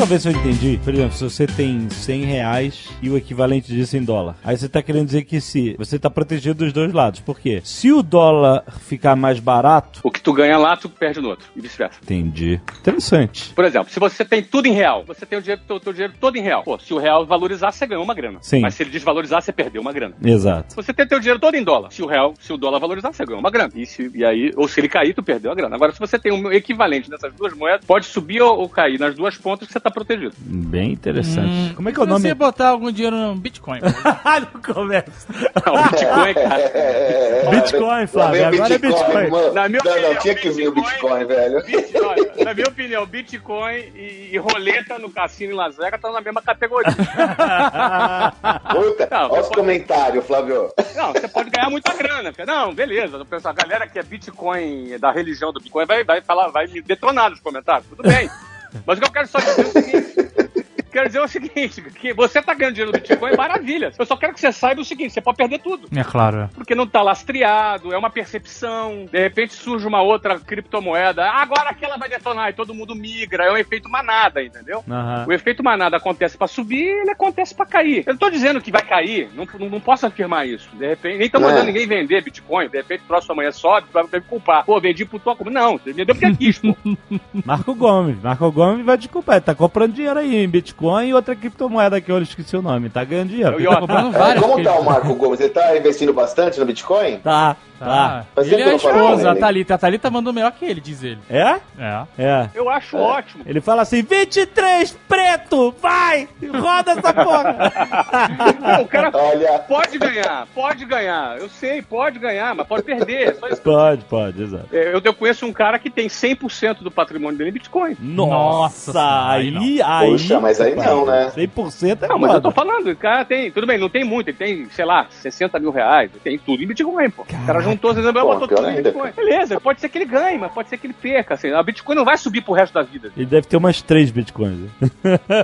Ver se eu entendi. Por exemplo, se você tem 100 reais e o equivalente disso em dólar. Aí você tá querendo dizer que se você tá protegido dos dois lados. Por quê? Se o dólar ficar mais barato. O que tu ganha lá, tu perde no outro. E vice-versa. Entendi. Interessante. Por exemplo, se você tem tudo em real, você tem o dinheiro, teu, teu dinheiro todo em real. Pô, se o real valorizar, você ganhou uma grana. Sim. Mas se ele desvalorizar, você perdeu uma grana. Exato. Se você tem teu dinheiro todo em dólar, se o real, se o dólar valorizar, você ganhou uma grana. E, se, e aí, ou se ele cair, tu perdeu a grana. Agora, se você tem um equivalente dessas duas moedas, pode subir ou, ou cair nas duas pontas que você tá protegido. Bem interessante. Como é que é o Se nome? você botar algum dinheiro no Bitcoin. Ah, não começa. Não, Bitcoin, cara. É, Bitcoin, Flávio, agora é Bitcoin. mano. Na minha não, opinião, não, tinha que vir o Bitcoin- Bitcoin, velho. Bit- olha, na minha opinião, Bitcoin e, e roleta no cassino em Las Vegas estão na mesma categoria. Puta, Não, olha os pode- comentários, Flávio. Não, você pode ganhar muita grana. Não, beleza. O pessoal- A galera que é Bitcoin, da religião do Bitcoin, vai, vai falar, vai me detonar nos comentários. Tudo bem. Mas o que eu quero só dizer é o seguinte. Quero dizer o seguinte, que você tá ganhando dinheiro no Bitcoin, maravilha. Eu só quero que você saiba o seguinte, você pode perder tudo. É claro. é. Porque não tá lastreado, é uma percepção. De repente surge uma outra criptomoeda. Agora aquela vai detonar e todo mundo migra. É um efeito manada, entendeu? Aham. O efeito manada acontece pra subir, ele acontece pra cair. Eu não tô dizendo que vai cair, não, não, não posso afirmar isso. De repente, nem tô mandando É. ninguém vender Bitcoin. De repente, próximo amanhã sobe, vai me culpar. Pô, vendi pro toco. Não, você vendeu porque quis, pô. Marco Gomes. Marco Gomes vai desculpar. Ele tá comprando dinheiro aí em Bitcoin e outra criptomoeda que eu esqueci o nome. Tá ganhando dinheiro. Eu- Comprando várias. como tá o Marco Gomes? Ele tá investindo bastante no Bitcoin? Tá, Tá. tá. Mas Ele é a esposa, a. Thalita. A Thalita mandou melhor que ele, diz ele. É? É. É. Eu acho ótimo. Ele fala assim: 23 preto, vai! Roda essa porra! O cara Olha, pode ganhar, pode ganhar. Eu sei, pode ganhar, mas pode perder. É Só isso. pode, pode, exato. É, Eu, eu conheço um cara que tem 100% do patrimônio dele em Bitcoin. Nossa, Nossa, aí, aí aí. Poxa, mas aí não, né? 100% é Não, mas eu tô falando, o cara tem. Tudo bem, não tem muito, ele tem, sei lá, 60 mil reais, ele tem tudo em Bitcoin, pô. O cara juntou 60 mil, Pô, botou pior tudo em ainda, Bitcoin. Beleza, pode ser que ele ganhe, mas pode ser que ele perca. Assim, a Bitcoin não vai subir pro resto da vida. Ele deve ter umas 3 bitcoins.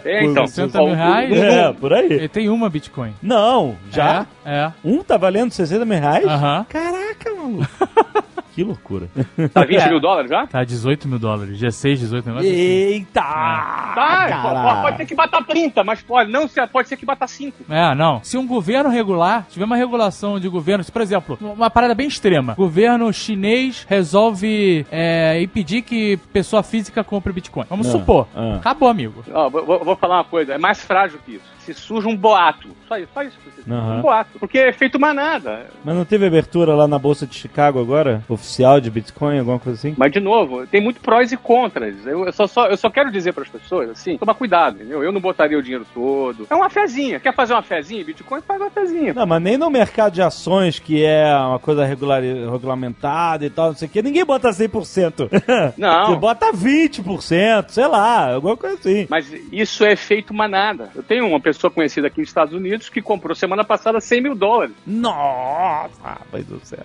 É, então. 60 o- mil reais? É, por aí. Ele tem uma Bitcoin. Não, já? É. é. Um tá valendo 60 mil reais? Aham. Caraca, maluco. que loucura. Tá 20 É. mil dólares já? Tá 18 mil dólares. 16, 18 negócio assim. Eita! Tá, Caraca. pode ser que bata 30, mas pode, não, pode ser que bata 5. É, não. Se um governo regular, tiver uma regulação de governo, se, por exemplo, uma parada bem extrema, governo chinês resolve é, impedir que pessoa física compre Bitcoin. Vamos Ah, supor. ah. Acabou, amigo. Ó, vou- vou falar uma coisa, é mais frágil que isso. Se surge um boato, só isso, só isso. Aham. Um boato. Porque é feito manada. Mas não teve abertura lá na Bolsa de Chicago agora? Oficial? de Bitcoin, alguma coisa assim? Mas, de novo, tem muito prós e contras. Eu, eu só, só- eu só quero dizer para as pessoas, assim, toma cuidado, entendeu? Eu não botaria o dinheiro todo. É uma fezinha. Quer fazer uma fezinha em Bitcoin? Faz uma fezinha. Não, mas nem no mercado de ações, que é uma coisa regular, regulamentada e tal, não sei o que, ninguém bota 100%. Não. Você bota 20%, sei lá, alguma coisa assim. Mas isso é efeito manada. Eu tenho uma pessoa conhecida aqui nos Estados Unidos que comprou semana passada 100 mil dólares. Nossa, rapaz do céu.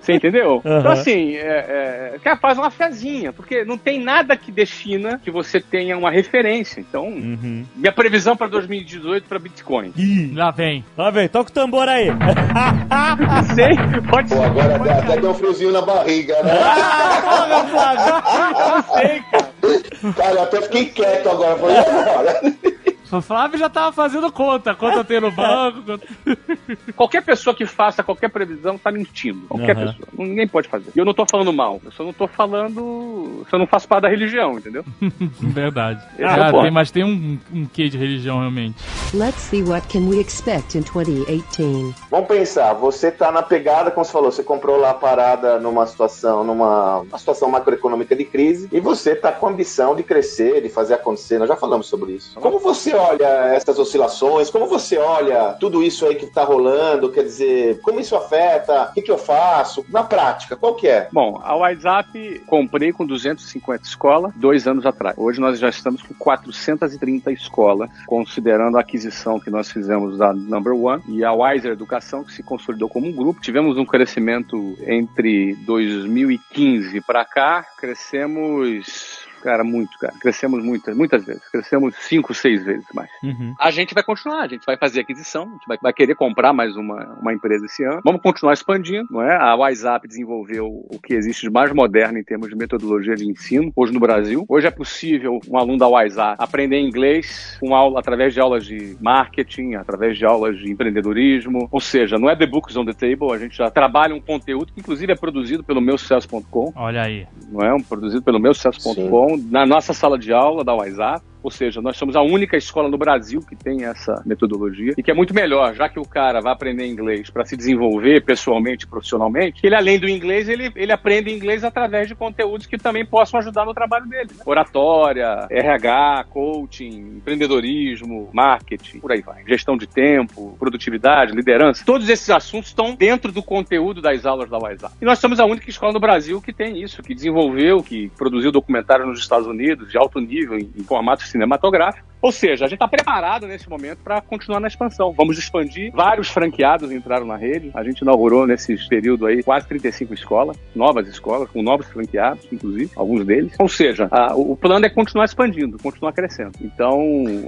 Você entendeu? Aham. Então, assim, é, é, cara, faz uma fezinha, porque não tem nada que defina que você tenha uma referência. Então, Uhum. minha previsão para 2018 para Bitcoin. Ih, Lá vem. lá vem, toca o tambor aí. Não sei, pode ser. agora até, até deu um friozinho na barriga, né? Porra, Flávio. Não sei, cara. Cara, eu até fiquei quieto agora. Falei, agora. O Flávio já tava fazendo conta. Conta tem no banco. conta- Qualquer pessoa que faça qualquer previsão tá mentindo. Qualquer Aham. pessoa. Ninguém pode fazer. E eu não tô falando mal. Eu só não tô falando. Se eu não faço parte da religião, entendeu? Verdade. É Ah, tem, mas tem um, um quê de religião, realmente. Let's see what can we expect in 2018. Vamos pensar, você tá na pegada, como você falou, você comprou lá a parada numa situação, numa uma situação macroeconômica de crise, e você tá com a ambição de crescer, de fazer acontecer. Nós já falamos sobre isso. Como você olha essas oscilações? Como você olha tudo isso aí que tá rolando? Quer dizer, como isso afeta? O que, que eu faço? Na prática, qual que é? Bom, a WhatsApp comprei com 250 escolas dois anos atrás. Hoje nós já estamos com 430 escolas, considerando a aquisição que nós fizemos da Number One e a Wiser Educação, que se consolidou como um grupo. Tivemos um crescimento entre 2015 para cá, crescemos. Cara, muito, cara. Crescemos muitas, muitas vezes. Crescemos cinco, seis vezes mais. Uhum. A gente vai continuar, a gente vai fazer aquisição, a gente vai, vai querer comprar mais uma, uma empresa esse ano. Vamos continuar expandindo, não é? A WhatsApp desenvolveu o que existe de mais moderno em termos de metodologia de ensino hoje no Brasil. Hoje é possível um aluno da WhatsApp aprender inglês com aula através de aulas de marketing, através de aulas de empreendedorismo. Ou seja, não é the books on the table, a gente já trabalha um conteúdo que inclusive é produzido pelo meusucesso.com Olha aí. não é? Um produzido pelo meu sucesso.com, na nossa sala de aula da WhatsApp. Ou seja, nós somos a única escola no Brasil que tem essa metodologia e que é muito melhor, já que o cara vai aprender inglês para se desenvolver pessoalmente, profissionalmente, ele além do inglês, ele, ele aprende inglês através de conteúdos que também possam ajudar no trabalho dele. né? Oratória, RH, coaching, empreendedorismo, marketing, por aí vai. Gestão de tempo, produtividade, liderança. Todos esses assuntos estão dentro do conteúdo das aulas da WhatsApp. E nós somos a única escola no Brasil que tem isso, que desenvolveu, que produziu documentário nos Estados Unidos de alto nível, em, em formato cinematográfico. Ou seja, a gente está preparado nesse momento para continuar na expansão. Vamos expandir. Vários franqueados entraram na rede. A gente inaugurou nesse período aí quase 35 escolas, novas escolas, com novos franqueados, inclusive, alguns deles. Ou seja, a- o plano é continuar expandindo, continuar crescendo. Então.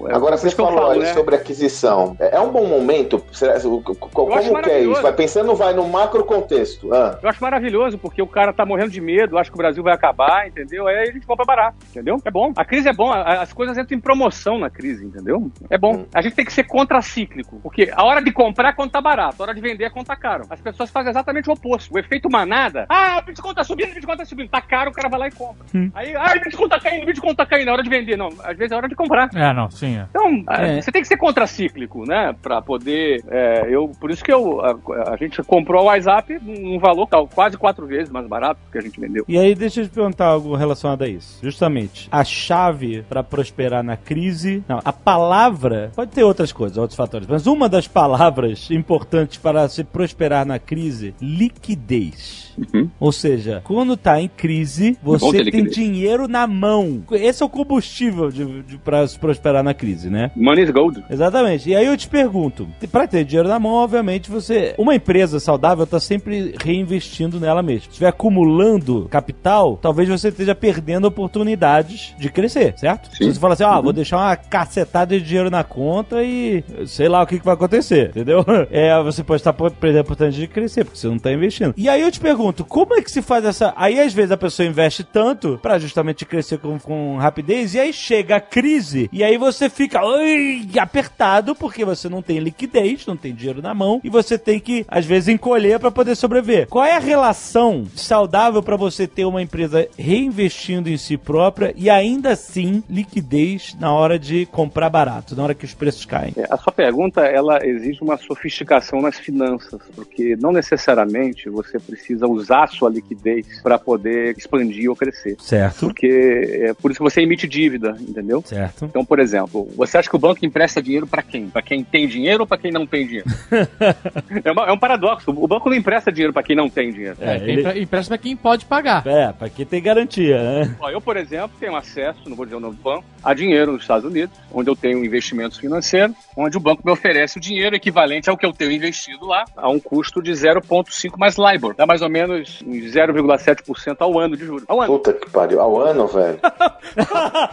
é Agora você falou falo, né? sobre aquisição. É é um bom momento? Será- Como que é isso? Vai pensando, vai no macro contexto. Ah, Eu acho maravilhoso, porque o cara tá morrendo de medo, acha que o Brasil vai acabar, entendeu? Aí a gente compra barato, entendeu? É bom. A crise é bom, as coisas entram em promoção na crise, entendeu? É bom. Hum. A gente tem que ser contracíclico, porque a hora de comprar é quando tá barato, a hora de vender é quando tá caro. As pessoas fazem exatamente o oposto. O efeito manada, ah, o Bitcoin tá subindo, o Bitcoin tá subindo, tá caro, o cara vai lá e compra. Aí, ah, o Bitcoin tá caindo, o Bitcoin tá caindo, é hora de vender. Não, às vezes é hora de comprar. É, não, sim. É. Então, É. você tem que ser contracíclico, né? Pra poder. é, eu, por isso que eu, a, a gente comprou o WhatsApp num valor tal, quase quatro vezes mais barato que a gente vendeu. E aí, deixa eu te perguntar algo relacionado a isso. Justamente, a chave para prosperar na crise. Não, a palavra. Pode ter outras coisas, outros fatores, mas uma das palavras importantes para se prosperar na crise: liquidez. Uhum. Ou seja, quando tá em crise, bom você tem liquidez. dinheiro na mão. Esse é o combustível de, de, para se prosperar na crise, né? Money is gold. Exatamente. E aí eu te pergunto, para ter dinheiro na mão, obviamente você, uma empresa saudável tá sempre reinvestindo nela mesma. Se estiver acumulando capital, talvez você esteja perdendo oportunidades de crescer, certo? Sim. Se você fala assim, ah, vou deixar uma cacetada de dinheiro na conta e sei lá o que, que vai acontecer, entendeu? É, você pode estar perdendo a oportunidade de crescer porque você não tá investindo. E aí eu te pergunto, como é que se faz essa? Aí às vezes a pessoa investe tanto para justamente crescer com, com rapidez e aí chega a crise e aí você fica "Ai", apertado porque você não tem liquidez, não tem dinheiro na mão e você tem que às vezes encolher para poder sobreviver. Qual é a relação saudável para você ter uma empresa reinvestindo em si própria e ainda assim liquidez na hora de comprar barato, na hora que os preços caem? É, a sua pergunta, ela exige uma sofisticação nas finanças, porque não necessariamente você precisa usar a sua liquidez para poder expandir ou crescer. Certo, Porque é por isso que você emite dívida, entendeu? certo. Então, por exemplo, você acha que o banco empresta dinheiro para quem? Para quem tem dinheiro ou para quem não tem dinheiro? é, uma- é um paradoxo. O banco não empresta dinheiro para quem não tem dinheiro. É, É, ele- pra- empresta pra quem pode pagar. É, pra quem tem garantia, né? Ó, eu, por exemplo, tenho acesso, não vou dizer o nome do banco, a dinheiro nos Estados Unidos, onde eu tenho investimentos financeiros, onde o banco me oferece o dinheiro equivalente ao que eu tenho investido lá, a um custo de 0,5 mais LIBOR. Dá mais ou menos uns 0,7% ao ano de juros. Ao ano. Puta que pariu. Ao ano, velho.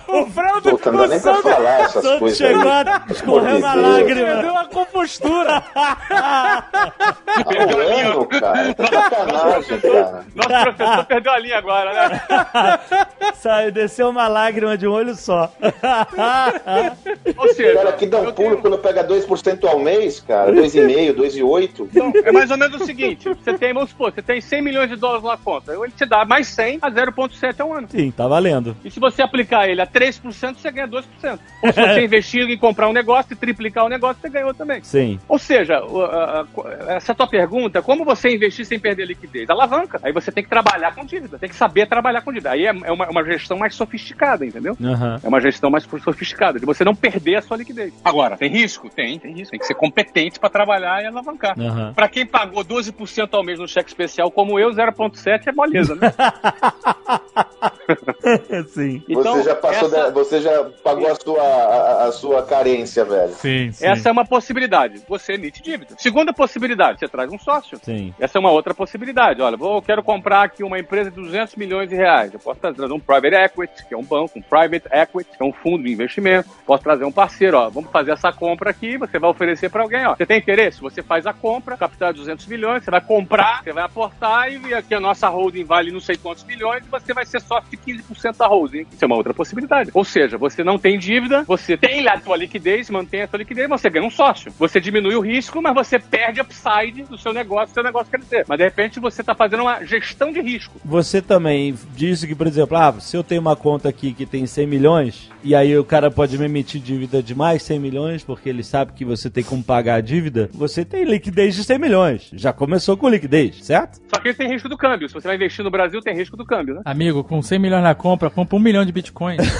O Fraldo, Puta, não dá nem pra falar essas Santos coisas chegou aí. a lágrima. Deu uma compostura. Ao ano, cara. Que sacanagem, cara. Nosso professor perdeu a linha agora, né? Saiu, desceu uma lágrima de um olho só. Ou seja, Cara, aqui dá um pulo tenho- quando pega 2% ao mês, cara. 2,5, 2,8. Então, é mais ou menos o seguinte: você tem, vamos supor, você tem 100 milhões de dólares na conta. Ele te dá mais 100 a 0,7 ao ano. Sim, tá valendo. E se você aplicar ele a 3%, você ganha 2%. Ou se você investir em comprar um negócio e triplicar o negócio, você ganhou também. Sim. Ou seja, essa tua pergunta, como você investir sem perder liquidez? Alavanca. Aí você tem que trabalhar com dívida, tem que saber trabalhar com dívida. Aí é, é uma, uma gestão mais sofisticada, entendeu? Aham. É uma gestão mais sofisticada, de você não perder a sua liquidez. Agora, tem risco? Tem, tem risco. Tem que ser competente para trabalhar e alavancar. Aham. Pra quem pagou 12% ao mês no cheque especial como eu, 0,7 é moleza, né? Sim. você já passou, essa, da- você já pagou a sua, a, a sua carência, velho. Sim, sim. essa é uma possibilidade. Você emite dívida. Segunda possibilidade, você traz um sócio. Sim. Essa é uma outra possibilidade. Olha, vou, eu quero comprar aqui uma empresa de 200 milhões de reais. Eu posso trazer um private equity, que é um banco, um private equity, que é um fundo de investimento. Posso trazer um parceiro, ó, vamos fazer essa compra aqui, você vai oferecer para alguém, ó. Você tem interesse? Você faz a compra, capital de 200 milhões, você vai comprar, você vai aportar e aqui a nossa holding vale não sei quantos milhões e você vai ser sócio de 15% da holding. Isso é uma outra possibilidade. Ou seja, você não tem dívida, você tem lá a tua liquidez, mantém a tua liquidez, você ganha um sócio. Você diminui o risco, mas você perde upside do seu negócio, seu negócio crescer. Mas de repente você está fazendo uma gestão de risco. Você também disse que, por exemplo, ah, se eu tenho uma conta aqui que tem 100 milhões, e aí o cara pode me emitir dívida de mais 100 milhões, porque ele sabe que você tem como pagar a dívida, você tem liquidez de 100 milhões. Já começou com liquidez, certo? Só que tem risco do câmbio. Se você vai investir no Brasil, tem risco do câmbio, né? Amigo, com 100 milhões na compra, compra um milhão de bitcoins.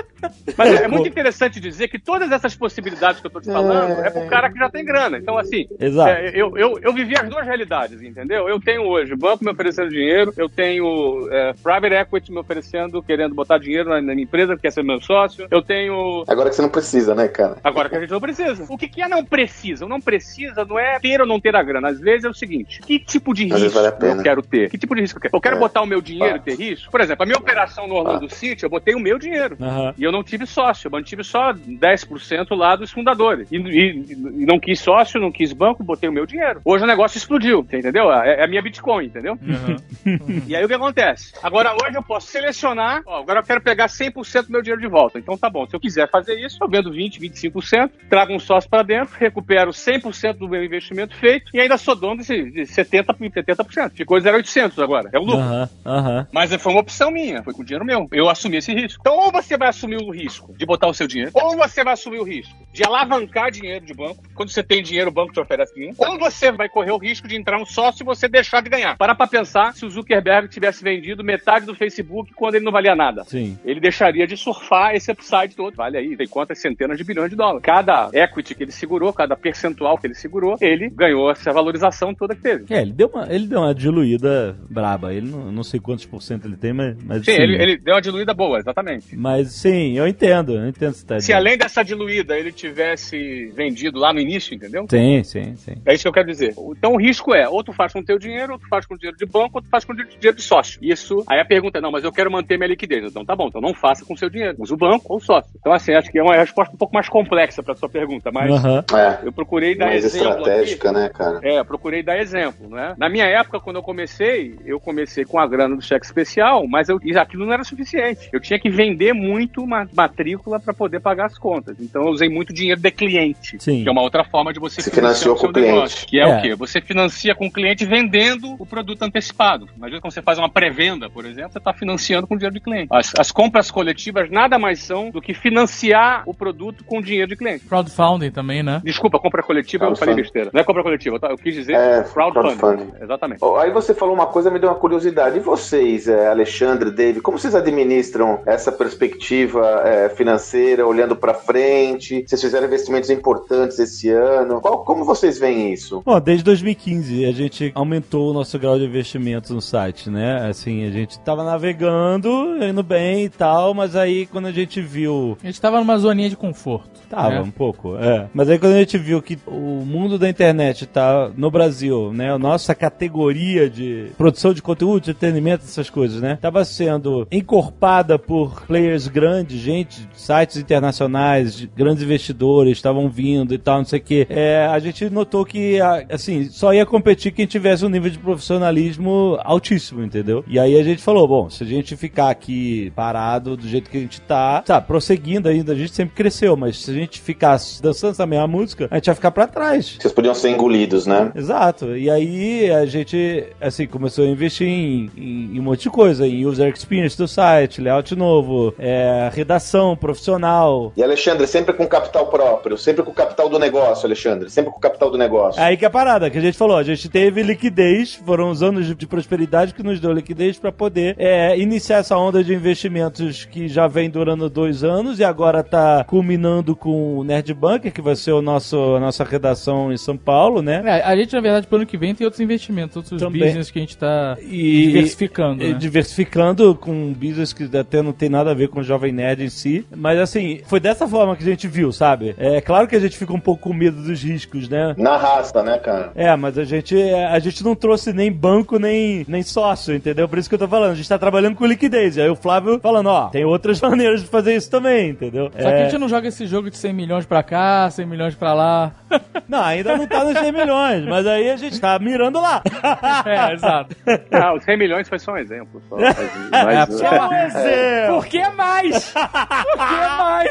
Mas é muito interessante dizer que todas essas possibilidades que eu tô te falando é pro cara que já tem grana. Então, assim, Exato. é, eu, eu, eu vivi as duas realidades, entendeu? Eu tenho hoje banco me oferecendo dinheiro, eu tenho é, private equity me oferecendo, querendo botar dinheiro na, na minha empresa, que quer ser meu sócio. Eu tenho Agora que você não precisa, né, cara? Agora que a gente não precisa. O que, que é não precisa? O não precisa não é ter ou não ter a grana. Às vezes é o seguinte: que tipo de risco vale eu quero ter? Que tipo de risco eu quero? Eu quero É. botar o meu dinheiro e ter risco? Por exemplo, a minha operação no Orlando City, eu botei o meu dinheiro. Aham. E eu não tive sócio, eu mantive só 10% lá dos fundadores. E, e- e não quis sócio, não quis banco, botei o meu dinheiro. Hoje o negócio explodiu, entendeu? É, é a minha Bitcoin, entendeu? E aí o que acontece? Agora hoje eu posso selecionar, ó, agora eu quero pegar 100% do meu dinheiro de volta. Então tá bom, se eu quiser fazer isso, eu vendo 20, 25%, trago um sócio para dentro, recupero 100% do meu investimento feito e ainda sou dono desse, de 70%, 70%. Ficou 0,800 agora. É o lucro. Aham, aham. Mas foi uma opção minha, foi com dinheiro meu. Eu assumi esse risco. Então, ou você vai assumir o risco de botar o seu dinheiro, ou você vai assumir o risco de alavancar dinheiro de banco. Quando você tem dinheiro, o banco te oferece dinheiro. Ou você vai correr o risco de entrar um sócio e você deixar de ganhar. Para pra pensar se o Zuckerberg tivesse vendido metade do Facebook quando ele não valia nada. Sim. Ele deixaria de surfar esse upside todo. Vale aí, tem quantas centenas de bilhões de dólares. Cada equity que ele segurou, cada percentual que ele segurou, ele ganhou essa valorização toda que teve. É, ele deu uma, ele deu uma diluída braba. Ele não, não sei quantos por cento ele tem, mas. mas Sim, ele, ele deu uma diluída boa, exatamente. Mas sim, eu entendo, eu entendo o você tá Se além dessa diluída ele tivesse vendido lá no início, entendeu? Sim, sim, sim. É isso que eu quero dizer. Então o risco é, ou tu faz com o teu dinheiro, ou tu faz com dinheiro de banco, ou tu faz com dinheiro de sócio. Isso, aí a pergunta é, não, mas eu quero manter minha liquidez. Então tá bom, então não faça com o seu dinheiro. Usa o banco ou o sócio. Então assim, acho que é uma resposta um pouco mais complexa pra sua pergunta, mas. É. eu procurei dar Mais exemplo aqui. estratégica, né, cara? É, eu procurei dar exemplo, né? Na minha época, quando eu comecei, eu comecei com a grana do cheque especial, mas eu, aquilo não era suficiente. Eu tinha que vender muito uma matrícula para poder pagar as contas. Então eu usei muito dinheiro de cliente, Sim. que é uma outra forma de você Se financiar o seu com o cliente. negócio. Que é, É. o quê? Você financia com o cliente vendendo o produto antecipado. Imagina quando você faz uma pré-venda, por exemplo, você está financiando com dinheiro de cliente. As, as compras coletivas nada mais são do que financiar o produto com dinheiro de cliente. Crowdfunding também, né? Desculpa, compra coletiva, eu falei besteira. Não é compra coletiva, tá? eu quis dizer É, crowdfunding. crowdfunding. Exatamente. Oh, Aí você falou uma coisa, me deu uma curiosidade. E vocês, é, Alexandre, David, como vocês administram essa perspectiva é, financeira, olhando para frente? Vocês fizeram investimentos importantes esse ano? Qual- como vocês veem isso? Bom, desde 2015 a gente aumentou o nosso grau de investimento no site, né? Assim, a gente tava navegando, indo bem e tal, mas aí quando a gente viu A gente tava numa zoninha de conforto. Tava, né? um pouco, é. Mas aí quando a gente viu que o mundo da internet tá no Brasil, né? A nossa categoria de produção de conteúdo, de entretenimento, essas coisas, né? Tava sendo encorpada por players grandes, gente, sites internacionais, de grandes investidores estavam vindo e tal, não sei o quê. É, a gente notou que, assim, só ia competir quem tivesse um nível de profissionalismo altíssimo, entendeu? E aí a gente falou, bom, se a gente ficar aqui parado do jeito que a gente tá, tá, prosseguindo ainda, a gente sempre cresceu, mas se a gente ficasse dançando essa mesma música, a gente ia ficar pra trás. Vocês podiam ser engolidos, né? Exato. E aí a gente, assim, começou a investir em, em- em um monte de coisa, em user experience do site, layout novo, é, redação profissional. E Alexandre, sempre com capital próprio, sempre com o capital do negócio, Alexandre, sempre com o capital do negócio. Aí que é a parada, que a gente falou, a gente teve liquidez, foram os anos de, de prosperidade que nos deu liquidez pra poder é, iniciar essa onda de investimentos que já vem durando dois anos e agora tá culminando com o Nerd Bunker, que vai ser o nosso, a nossa redação em São Paulo, né? É, a gente, na verdade, pro ano que vem tem outros investimentos, outros Também. business que a gente tá E- diversificando. E né? diversificando com um business que até não tem nada a ver com o Jovem Nerd em si. Mas assim, foi dessa forma que a gente viu, sabe? É claro que a gente fica um pouco com medo dos riscos, né? Na raça, né, cara? É, mas a gente, a gente não trouxe nem banco, nem, nem sócio, entendeu? Por isso que eu tô falando. A gente tá trabalhando com liquidez. Aí o Flávio falando, ó, tem outras maneiras de fazer isso também, entendeu? Só que É, a gente não joga esse jogo de 100 milhões pra cá, 100 milhões pra lá. Não, ainda não tá nos 100 milhões, mas aí a gente tá mirando lá. é, exato. Ah, os 100 milhões foi só um exemplo. Só, mas, mas, Só um exemplo. Por que mais? Por que mais?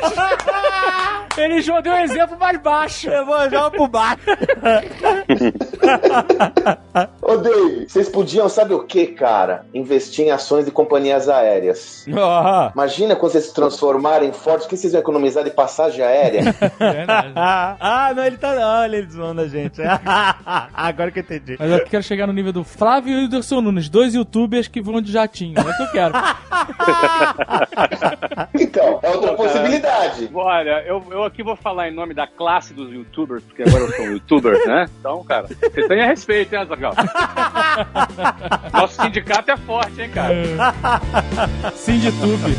Ele já deu um exemplo mais baixo. Eu vou jogar pro baixo. Ô, Dave, vocês podiam, sabe o que, cara? Investir em ações de companhias aéreas. Ó. Imagina quando vocês se transformarem em fortes, o que vocês vão economizar de passagem aérea? Verdade. Ah, ah, não, ele tá. Olha, ele zoando a gente. Agora que eu entendi. Mas eu quero chegar no nível do Flávio e o Whindersson Nunes, dois youtubers que vão de jatinho. É o que eu quero. então, é outra possibilidade. Olha, eu, eu aqui vou falar em nome da classe dos youtubers, porque agora eu sou um youtuber, né? Então, cara, você tenha respeito, hein, Azaghal? Nosso sindicato é forte, hein, cara? Sim de tube.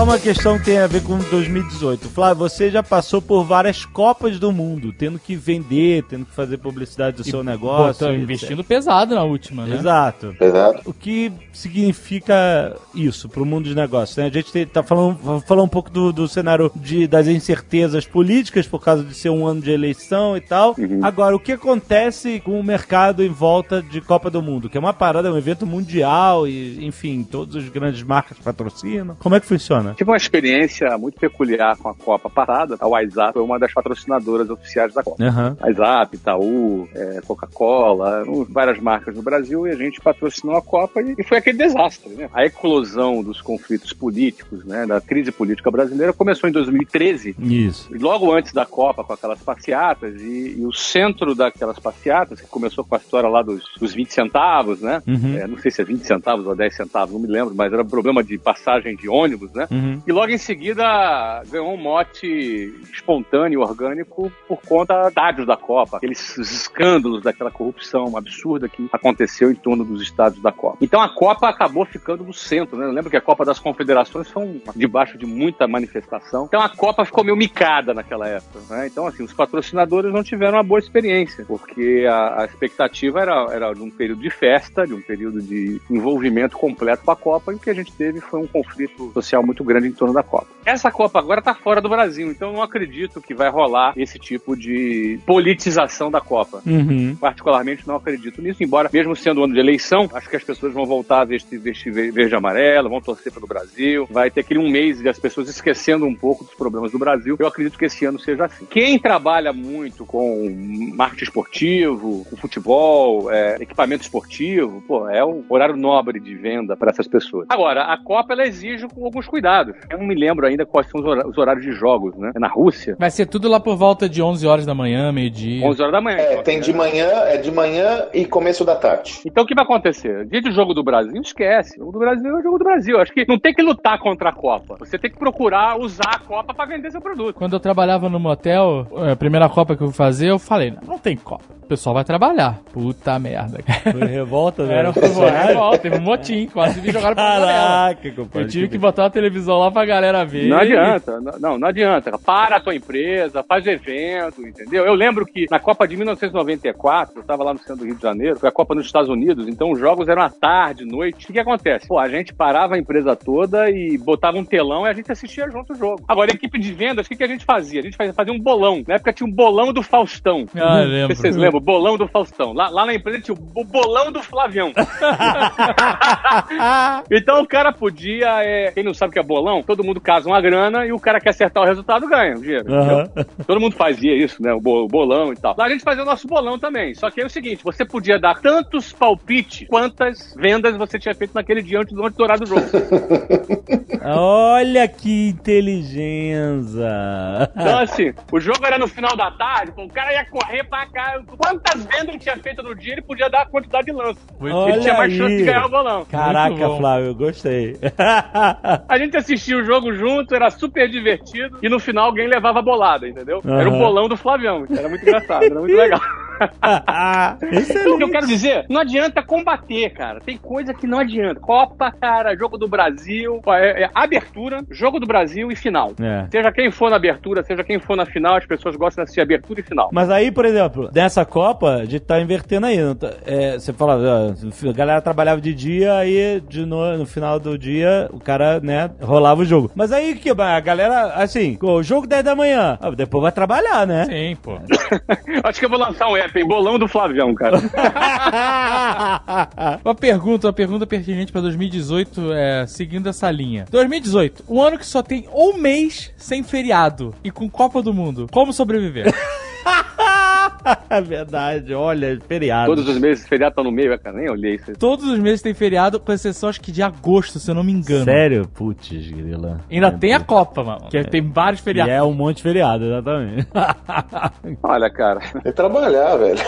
Só uma questão que tem a ver com 2018. Flávio, você já passou por várias Copas do Mundo, tendo que vender, tendo que fazer publicidade do seu negócio. Etc. investindo pesado na última, né? Exato. Exato. O que significa isso pro mundo dos negócios? Né? A gente te- tá falando, falar um pouco do, do cenário de, das incertezas políticas por causa de ser um ano de eleição e tal. Agora, o que acontece com o mercado em volta de Copa do Mundo? Que é uma parada, é um evento mundial e, enfim, todas as grandes marcas patrocinam. Como é que funciona? Tive uma experiência muito peculiar com a Copa passada. A WhatsApp foi uma das patrocinadoras oficiais da Copa. Aham. WhatsApp, Itaú, é, Coca-Cola, várias marcas no Brasil e a gente patrocinou a Copa e, e foi aquele desastre, né? A eclosão dos conflitos políticos, né, da crise política brasileira começou em 2013 Isso. logo antes da Copa, com aquelas passeatas, e, e o centro daquelas passeatas, que começou com a história lá dos, dos 20 centavos, né? Uhum. É, não sei se é 20 centavos ou 10 centavos, não me lembro, mas era problema de passagem de ônibus, né? Uhum. E logo em seguida ganhou um mote espontâneo, orgânico, por conta da dados da Copa, aqueles escândalos daquela corrupção absurda que aconteceu em torno dos estados da Copa. Então a Copa acabou ficando no centro, né? Lembro que a Copa das Confederações foi um, debaixo de muita manifestação. Então a Copa ficou meio micada naquela época, né? Então, assim, os patrocinadores não tiveram uma boa experiência, porque a, a expectativa era, era de um período de festa, de um período de envolvimento completo com a Copa, e o que a gente teve foi um conflito social muito grande em torno da Copa. Essa Copa agora tá fora do Brasil, então eu não acredito que vai rolar esse tipo de politização da Copa. Uhum. Particularmente não acredito nisso, embora mesmo sendo ano de eleição, acho que as pessoas vão voltar a vestir, vestir verde e amarelo, vão torcer pelo Brasil, vai ter aquele um mês das pessoas esquecendo um pouco dos problemas do Brasil. Eu acredito que esse ano seja assim. Quem trabalha muito com marketing esportivo, com futebol, é, equipamento esportivo, pô, é um horário nobre de venda para essas pessoas. Agora, a Copa ela exige alguns cuidados. Eu não me lembro ainda quais são os horários de jogos, né? É na Rússia. Vai ser tudo lá por volta de 11 horas da manhã, meio-dia. 11 horas da manhã. É, tem de manhã, é de manhã e começo da tarde. Então o que vai acontecer? Dia do jogo do Brasil, esquece. O jogo do Brasil é o jogo do Brasil. Acho que não tem que lutar contra a Copa. Você tem que procurar usar a Copa para vender seu produto. Quando eu trabalhava no motel, a primeira Copa que eu fui fazer, eu falei, não, não tem Copa. O pessoal vai trabalhar. Puta merda. Foi revolta, velho. Era foi revolta, teve um motim, quase me jogaram pra. Caraca, compadre. Eu tive que botar a televisão lá pra galera ver. Não adianta, não, não adianta. Para a tua empresa, faz evento, entendeu? Eu lembro que na Copa de 1994, eu tava lá no centro do Rio de Janeiro, foi a Copa nos Estados Unidos, então os jogos eram à tarde, noite. O que, que acontece? Pô, a gente parava a empresa toda e botava um telão e a gente assistia junto o jogo. Agora, a equipe de vendas, o que, que a gente fazia? A gente fazia, fazia um bolão. Na época tinha um bolão do Faustão. Ah, lembro. vocês lembram, o bolão do Faustão. Lá, lá na empresa tinha o bolão do Flavião. então o cara podia, é, quem não sabe o que é bolão, todo mundo casa uma grana e o cara que acertar o resultado ganha o dinheiro. Entendeu? Todo mundo fazia isso, né? O bo- o bolão e tal. Lá a gente fazia o nosso bolão também. Só que é o seguinte: você podia dar tantos palpites quantas vendas você tinha feito naquele dia antes do horário do jogo. Olha que inteligência. Então, assim, o jogo era no final da tarde, o cara ia correr pra cá. Quantas vendas ele tinha feito no dia, ele podia dar a quantidade de lance. Olha ele tinha mais chance de aí. ganhar o bolão. Caraca. Flávio, eu gostei. A gente assistia o jogo junto, era super divertido, e no final alguém levava a bolada, entendeu? Era o bolão do Flavião, era muito engraçado, era muito legal. Então, o que eu quero dizer, não adianta combater, cara. Tem coisa que não adianta. Copa, cara, jogo do Brasil, é, é abertura, jogo do Brasil e final. É. Seja quem for na abertura, seja quem for na final, as pessoas gostam de assistir abertura e final. Mas aí, por exemplo, nessa Copa, a gente tá invertendo aí. não tá- é, você fala, a galera trabalhava de dia, aí de no, no final do dia o cara, né, rolava o jogo. Mas aí que a galera, assim, o jogo 10 da manhã, ah, depois vai trabalhar, né? Sim, pô. Acho que eu vou lançar um app, hein? Bolão do Flavião, cara. Uma pergunta, uma pergunta pertinente pra 2018 é seguindo essa linha. 2018, um ano que só tem um mês sem feriado e com Copa do Mundo. Como sobreviver? É verdade, olha, feriado. Todos os meses, feriado tá no meio, cara. Nem olhei isso. aí. Todos os meses tem feriado, com exceção acho que de agosto, se eu não me engano. Sério? Putz, grila. Ainda tem a Copa, mano. Que tem vários E feriados. é um monte de feriado, exatamente. Olha, cara. É trabalhar, velho.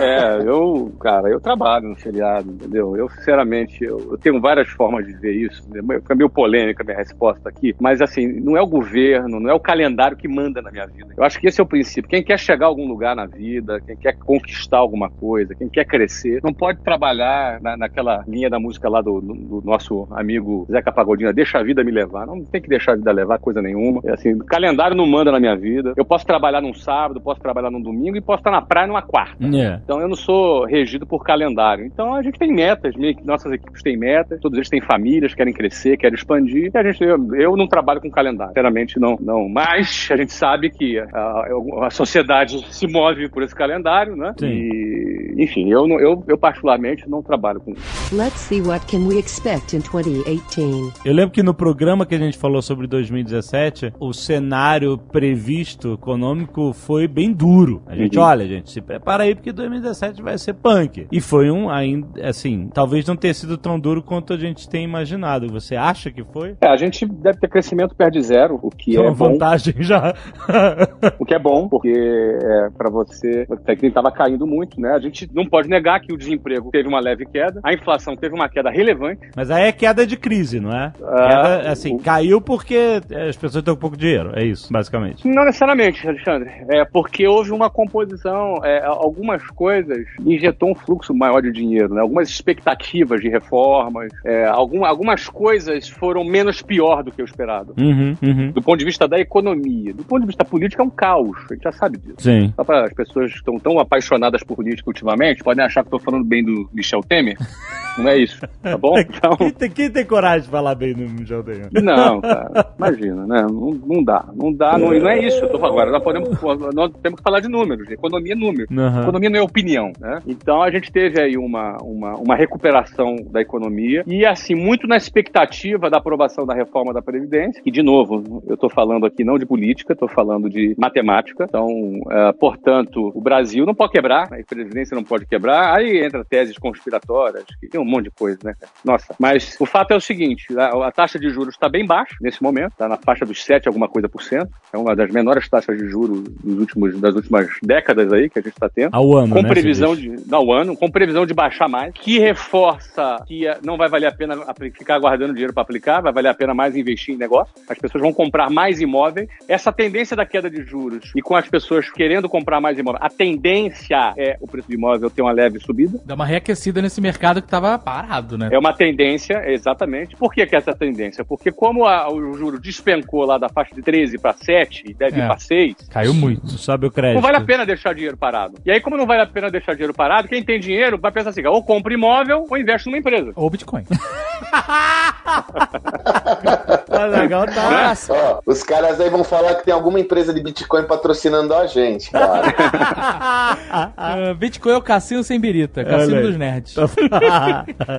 É, eu, cara, eu trabalho no feriado, entendeu? Eu, sinceramente, eu, eu tenho várias formas de ver isso. né? Fica meio polêmica a minha resposta aqui, mas assim, não é o governo, não é o calendário que manda na minha vida. Eu acho que esse é o princípio. Quem quer chegar a algum lugar na vida, quem quer conquistar alguma coisa, quem quer crescer, não pode trabalhar na- naquela linha da música lá do, do nosso amigo Zeca Pagodinho, deixa a vida me levar. Não tem que deixar a vida levar coisa nenhuma. É assim, o calendário não manda na minha vida. Eu posso trabalhar num sábado, posso trabalhar num domingo e posso estar na praia numa quarta. É. Então eu não sou regido por calendário. Então a gente tem metas, meio que nossas equipes têm metas, todos eles têm famílias, querem crescer, querem expandir. E a gente, eu, eu não trabalho com calendário, sinceramente não, não. Mas a gente sabe que a, a sociedade se move por esse calendário, né? Sim. E, enfim, eu, não- eu, eu particularmente não trabalho com isso. Let's see what can we expect in 2018. Eu lembro que no programa que a gente falou sobre 2017, o cenário previsto econômico foi bem duro. A gente, Uhum. olha, gente, se prepara aí porque 2017 vai ser punk. E foi um, ainda, assim, talvez não tenha sido tão duro quanto a gente tem imaginado. Você acha que foi? É, a gente deve ter crescimento perto de zero, o que é uma é bom. vantagem já. O que é bom, porque é, para você, até que estava caindo muito, né? A gente não pode negar que o desemprego teve uma leve queda, a inflação teve uma queda relevante. Mas aí é queda de crise, não é? Ah, Queda, assim, o- caiu porque as pessoas estão com pouco dinheiro. É isso, basicamente. Não necessariamente, Alexandre. É porque houve uma composição, é, algumas coisas injetou um fluxo maior de dinheiro, né? Algumas expectativas de reformas, é, algum- algumas coisas foram menos pior do que o esperado. Uhum, uhum. Do ponto de vista da economia, do ponto de vista político é um caos, a gente já sabe disso. Sim. Só para pessoas que estão tão apaixonadas por política ultimamente podem achar que tô falando bem do Michel Temer. Não é isso, tá bom? Então, Quem tem, quem tem coragem de falar bem no Mundial Temer? não, cara, imagina, né? Não, não dá, não dá, não, não é isso. Eu tô falando agora, nós, podemos, nós temos que falar de números, economia é número. Aham. Economia não é opinião, né? Então a gente teve aí uma, uma, uma recuperação da economia e, assim, muito na expectativa da aprovação da reforma da Previdência, que, de novo, eu estou falando aqui não de política, estou falando de matemática. Então, eh, portanto, o Brasil não pode quebrar, a Previdência não pode quebrar. Aí entra teses conspiratórias, que tem um monte de coisa, né? Nossa, mas o fato é o seguinte: a, a taxa de juros está bem baixa nesse momento, está na faixa dos 7 alguma coisa por cento. É uma das menores taxas de juros dos últimos, das últimas décadas aí que a gente está tendo Ao ano, com né, previsão de não, ano, com previsão de baixar mais, que reforça que eh, não vai valer a pena ficar guardando dinheiro para aplicar, vai valer a pena mais investir em negócio. As pessoas vão comprar mais imóveis. Essa tendência da queda de juros e com as pessoas querendo comprar mais imóveis, a tendência é o preço do imóvel ter uma leve subida. Dá uma reaquecida nesse mercado que tava parado, né? É uma tendência, exatamente. Por que, que é essa tendência? Porque como a- o juro despencou lá da faixa de 13 para 7 e deve ir É. para 6, Caiu muito. Sobe o crédito. não vale a pena deixar dinheiro parado. E aí, como não vale a pena deixar dinheiro parado, quem tem dinheiro vai pensar assim: ou compra imóvel ou investe numa empresa. Ou Bitcoin. Mas legal tá. Ó, os caras aí vão falar que tem alguma empresa de Bitcoin patrocinando a gente, cara. Ah, Bitcoin é o cassino sem birita. Cassino Olha aí. dos nerds.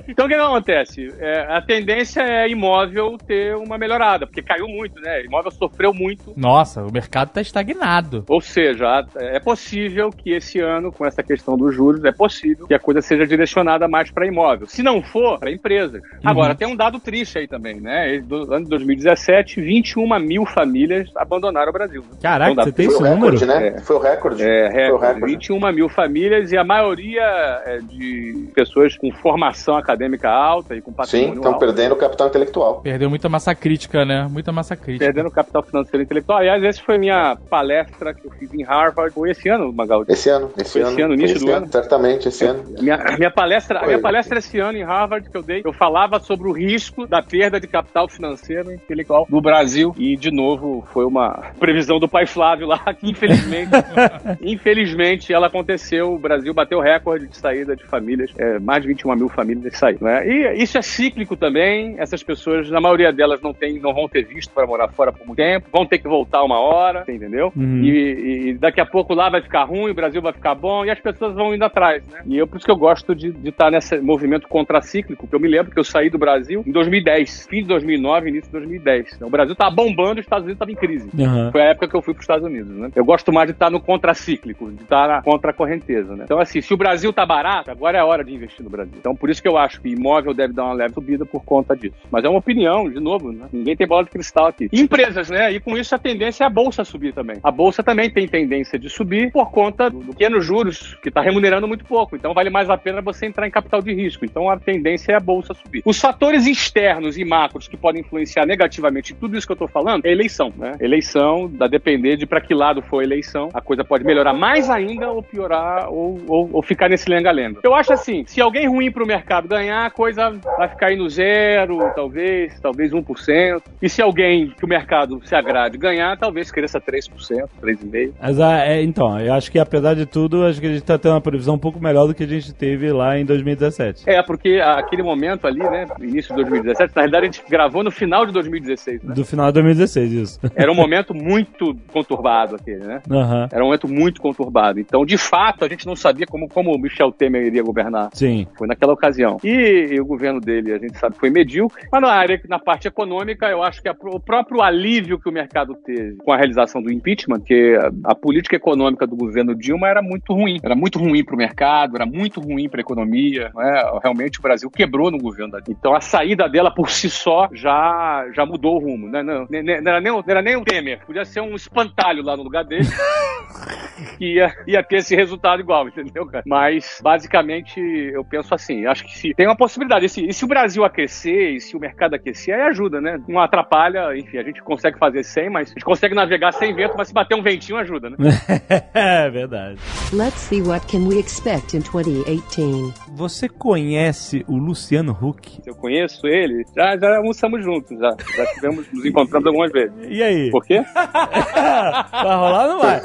Então o que, acontece? É, a tendência é imóvel ter uma melhorada, porque caiu muito, né? Imóvel sofreu muito. Nossa, o mercado tá estagnado. Ou seja, é possível que esse ano, com essa questão dos juros, é possível que a coisa seja direcionada mais para imóvel. Se não for, para empresas. Agora, tem um dado triste aí também, né? Do ano de 2017, 21 mil famílias abandonaram o Brasil. Caraca, Então você tem esse número? né? Foi o recorde. É, o recorde, recorde. 21 mil famílias e a maioria é de pessoas com formação acadêmica alta e com Sim, patrimônio estão alto. perdendo o capital intelectual. Perdeu muita massa crítica, né? Muita massa crítica. Perdendo capital financeiro e intelectual. Aliás, essa foi minha palestra que eu fiz em Harvard. Foi esse ano, Magaldi. Esse ano, esse Foi ano. esse ano, início esse do ano? Certamente, esse ano. Minha, minha palestra, Foi. minha palestra esse ano em Harvard que eu dei, eu falava sobre o risco da perda de capital financeiro e intelectual do Brasil. E, de novo, foi uma previsão do pai Flávio lá, que infelizmente, infelizmente, ela aconteceu. O Brasil bateu recorde de saída de famílias, é, mais de 21 mil famílias saíram. Né? E isso é cíclico também. Essas pessoas, na maioria delas, não, tem, não vão ter visto para morar fora por muito tempo, vão ter que voltar uma hora, entendeu? Uhum. E, e daqui a pouco lá vai ficar ruim, o Brasil vai ficar bom e as pessoas vão indo atrás, né? E eu, por isso que eu gosto de estar nesse movimento contracíclico, que eu me lembro que eu saí do Brasil em 2010, fim de 2009, início de 2010. Então, o Brasil tava bombando, os Estados Unidos estavam em crise. Aham. Foi a época que eu fui para os Estados Unidos, né? Eu gosto mais de estar no contracíclico, de estar na contracorrenteza, né? Então, assim, se o Brasil tá barato, agora é a hora de investir no Brasil. Então, por isso que eu acho que imóvel deve dar uma leve subida por conta disso. Mas é uma opinião, de novo, né? Ninguém tem bola de cristal aqui. E empresas, né? E com isso a tendência é a bolsa subir também. A bolsa também tem tendência de subir por conta do pequenos juros, que está remunerando muito pouco. Então, vale mais a pena você entrar em capital de risco. Então, a tendência é a bolsa subir. Os fatores externos e macros que podem influenciar negativamente tudo isso que eu estou falando é a eleição, né? Eleição, da depender de para que lado for a eleição, a coisa pode melhorar mais ainda ou piorar ou, ou, ou ficar nesse lenga-lenga. Eu acho assim, se alguém ruim para o mercado ganhar, a coisa vai ficar aí no zero, talvez, talvez 1%. E se alguém que o mercado se agrade ganhar, talvez cresça 3%, 3,5%. Mas, ah, é, então, eu acho que apesar de tudo, acho que a gente tá tendo uma previsão um pouco melhor do que a gente teve lá em 2017. É, porque aquele momento ali, né, início de 2017, na realidade a gente gravou no final de 2016, né? Do final de 2016, isso. Era um momento muito conturbado aquele, né? Aham. Era um momento muito conturbado. Então, de fato, a gente não sabia como, como o Michel Temer iria governar. Sim. Foi naquela ocasião. E, e o governo dele, a gente sabe, foi medíocre. Mas na área, na parte econômica, eu acho que a- o próprio alívio que o mercado teve com a realização do impeachment, que a, a política econômica do governo Dilma era muito ruim. Era muito ruim para o mercado, era muito ruim para a economia. não é? Realmente o Brasil quebrou no governo da Dilma. Então a saída dela por si só já, já mudou o rumo. Né? Não, não, não era nem, não era nem o Temer, podia ser um espantalho lá no lugar dele. que ia, ia ter esse resultado igual, entendeu, cara? Mas, basicamente, eu penso assim, acho que se tem uma possibilidade, e se, e se o Brasil aquecer, e se o mercado aquecer, aí ajuda, né? Não atrapalha, enfim, a gente consegue fazer sem, mas a gente consegue navegar sem vento, mas se bater um ventinho, ajuda, né? é verdade. Let's see what can we expect in 2018. Você conhece o Luciano Huck? Eu conheço ele, já, já almoçamos juntos, já. Já tivemos, nos encontramos algumas vezes. E aí? Por quê? Vai rolar ou não vai?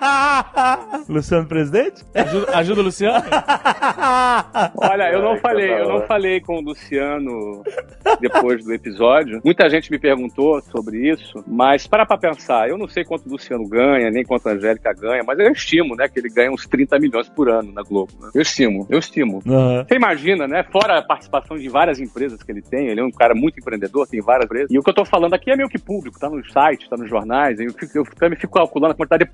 Luciano presidente? Ajuda, ajuda o Luciano? Olha, eu não falei, eu não falei com o Luciano depois do episódio. Muita gente me perguntou sobre isso, mas para pra pensar, eu não sei quanto o Luciano ganha, nem quanto a Angélica ganha, mas eu estimo, né, que ele ganha uns 30 milhões por ano na Globo. né? Eu estimo, eu estimo. Aham. Você imagina, né? Fora a participação de várias empresas que ele tem, ele é um cara muito empreendedor, tem várias empresas. E o que eu tô falando aqui é meio que público, tá nos sites, tá nos jornais. Eu, fico, eu também fico calculando a quantidade de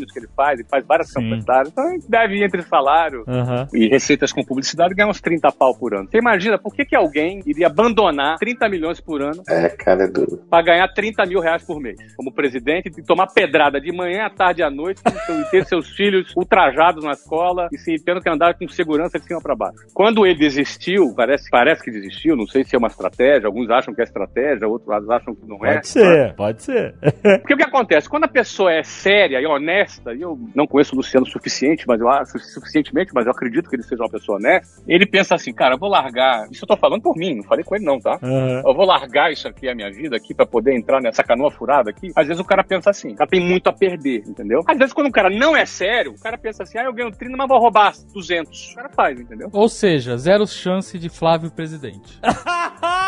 patrocínios que ele faz, ele faz várias Sim. campanhas. Então ele deve ir entre salário Aham. e receitas com publicidade ganhar uns 30 pau por ano. Você imagina por que, que alguém iria abandonar 30 milhões por ano É, cara, é duro. para ganhar 30 mil reais por mês como presidente e tomar pedrada de manhã, à tarde e à noite e ter seus filhos ultrajados na escola e se tendo que andar com segurança de cima para baixo. Quando ele desistiu, parece, parece que desistiu, não sei se é uma estratégia, alguns acham que é estratégia, outros acham que não é. Pode ser, pode ser. Porque o que acontece? Quando a pessoa é séria e honesta, e eu não conheço o Luciano suficiente, mas eu acho suficientemente, mas eu acredito que ele seja uma pessoa honesta, ele pensa assim, cara, eu vou largar. Isso eu tô falando por mim, não falei com ele não, tá? Aham. Eu vou largar isso aqui, a minha vida aqui, pra poder entrar nessa canoa furada aqui. Às vezes o cara pensa assim, o cara tem muito a perder, entendeu? Às vezes quando o cara não é sério, o cara pensa assim, ah, eu ganho 30, mas vou roubar 200. O cara faz, entendeu? Ou seja, zero chance de Flávio presidente.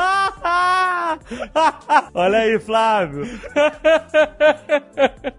Olha aí, Flávio.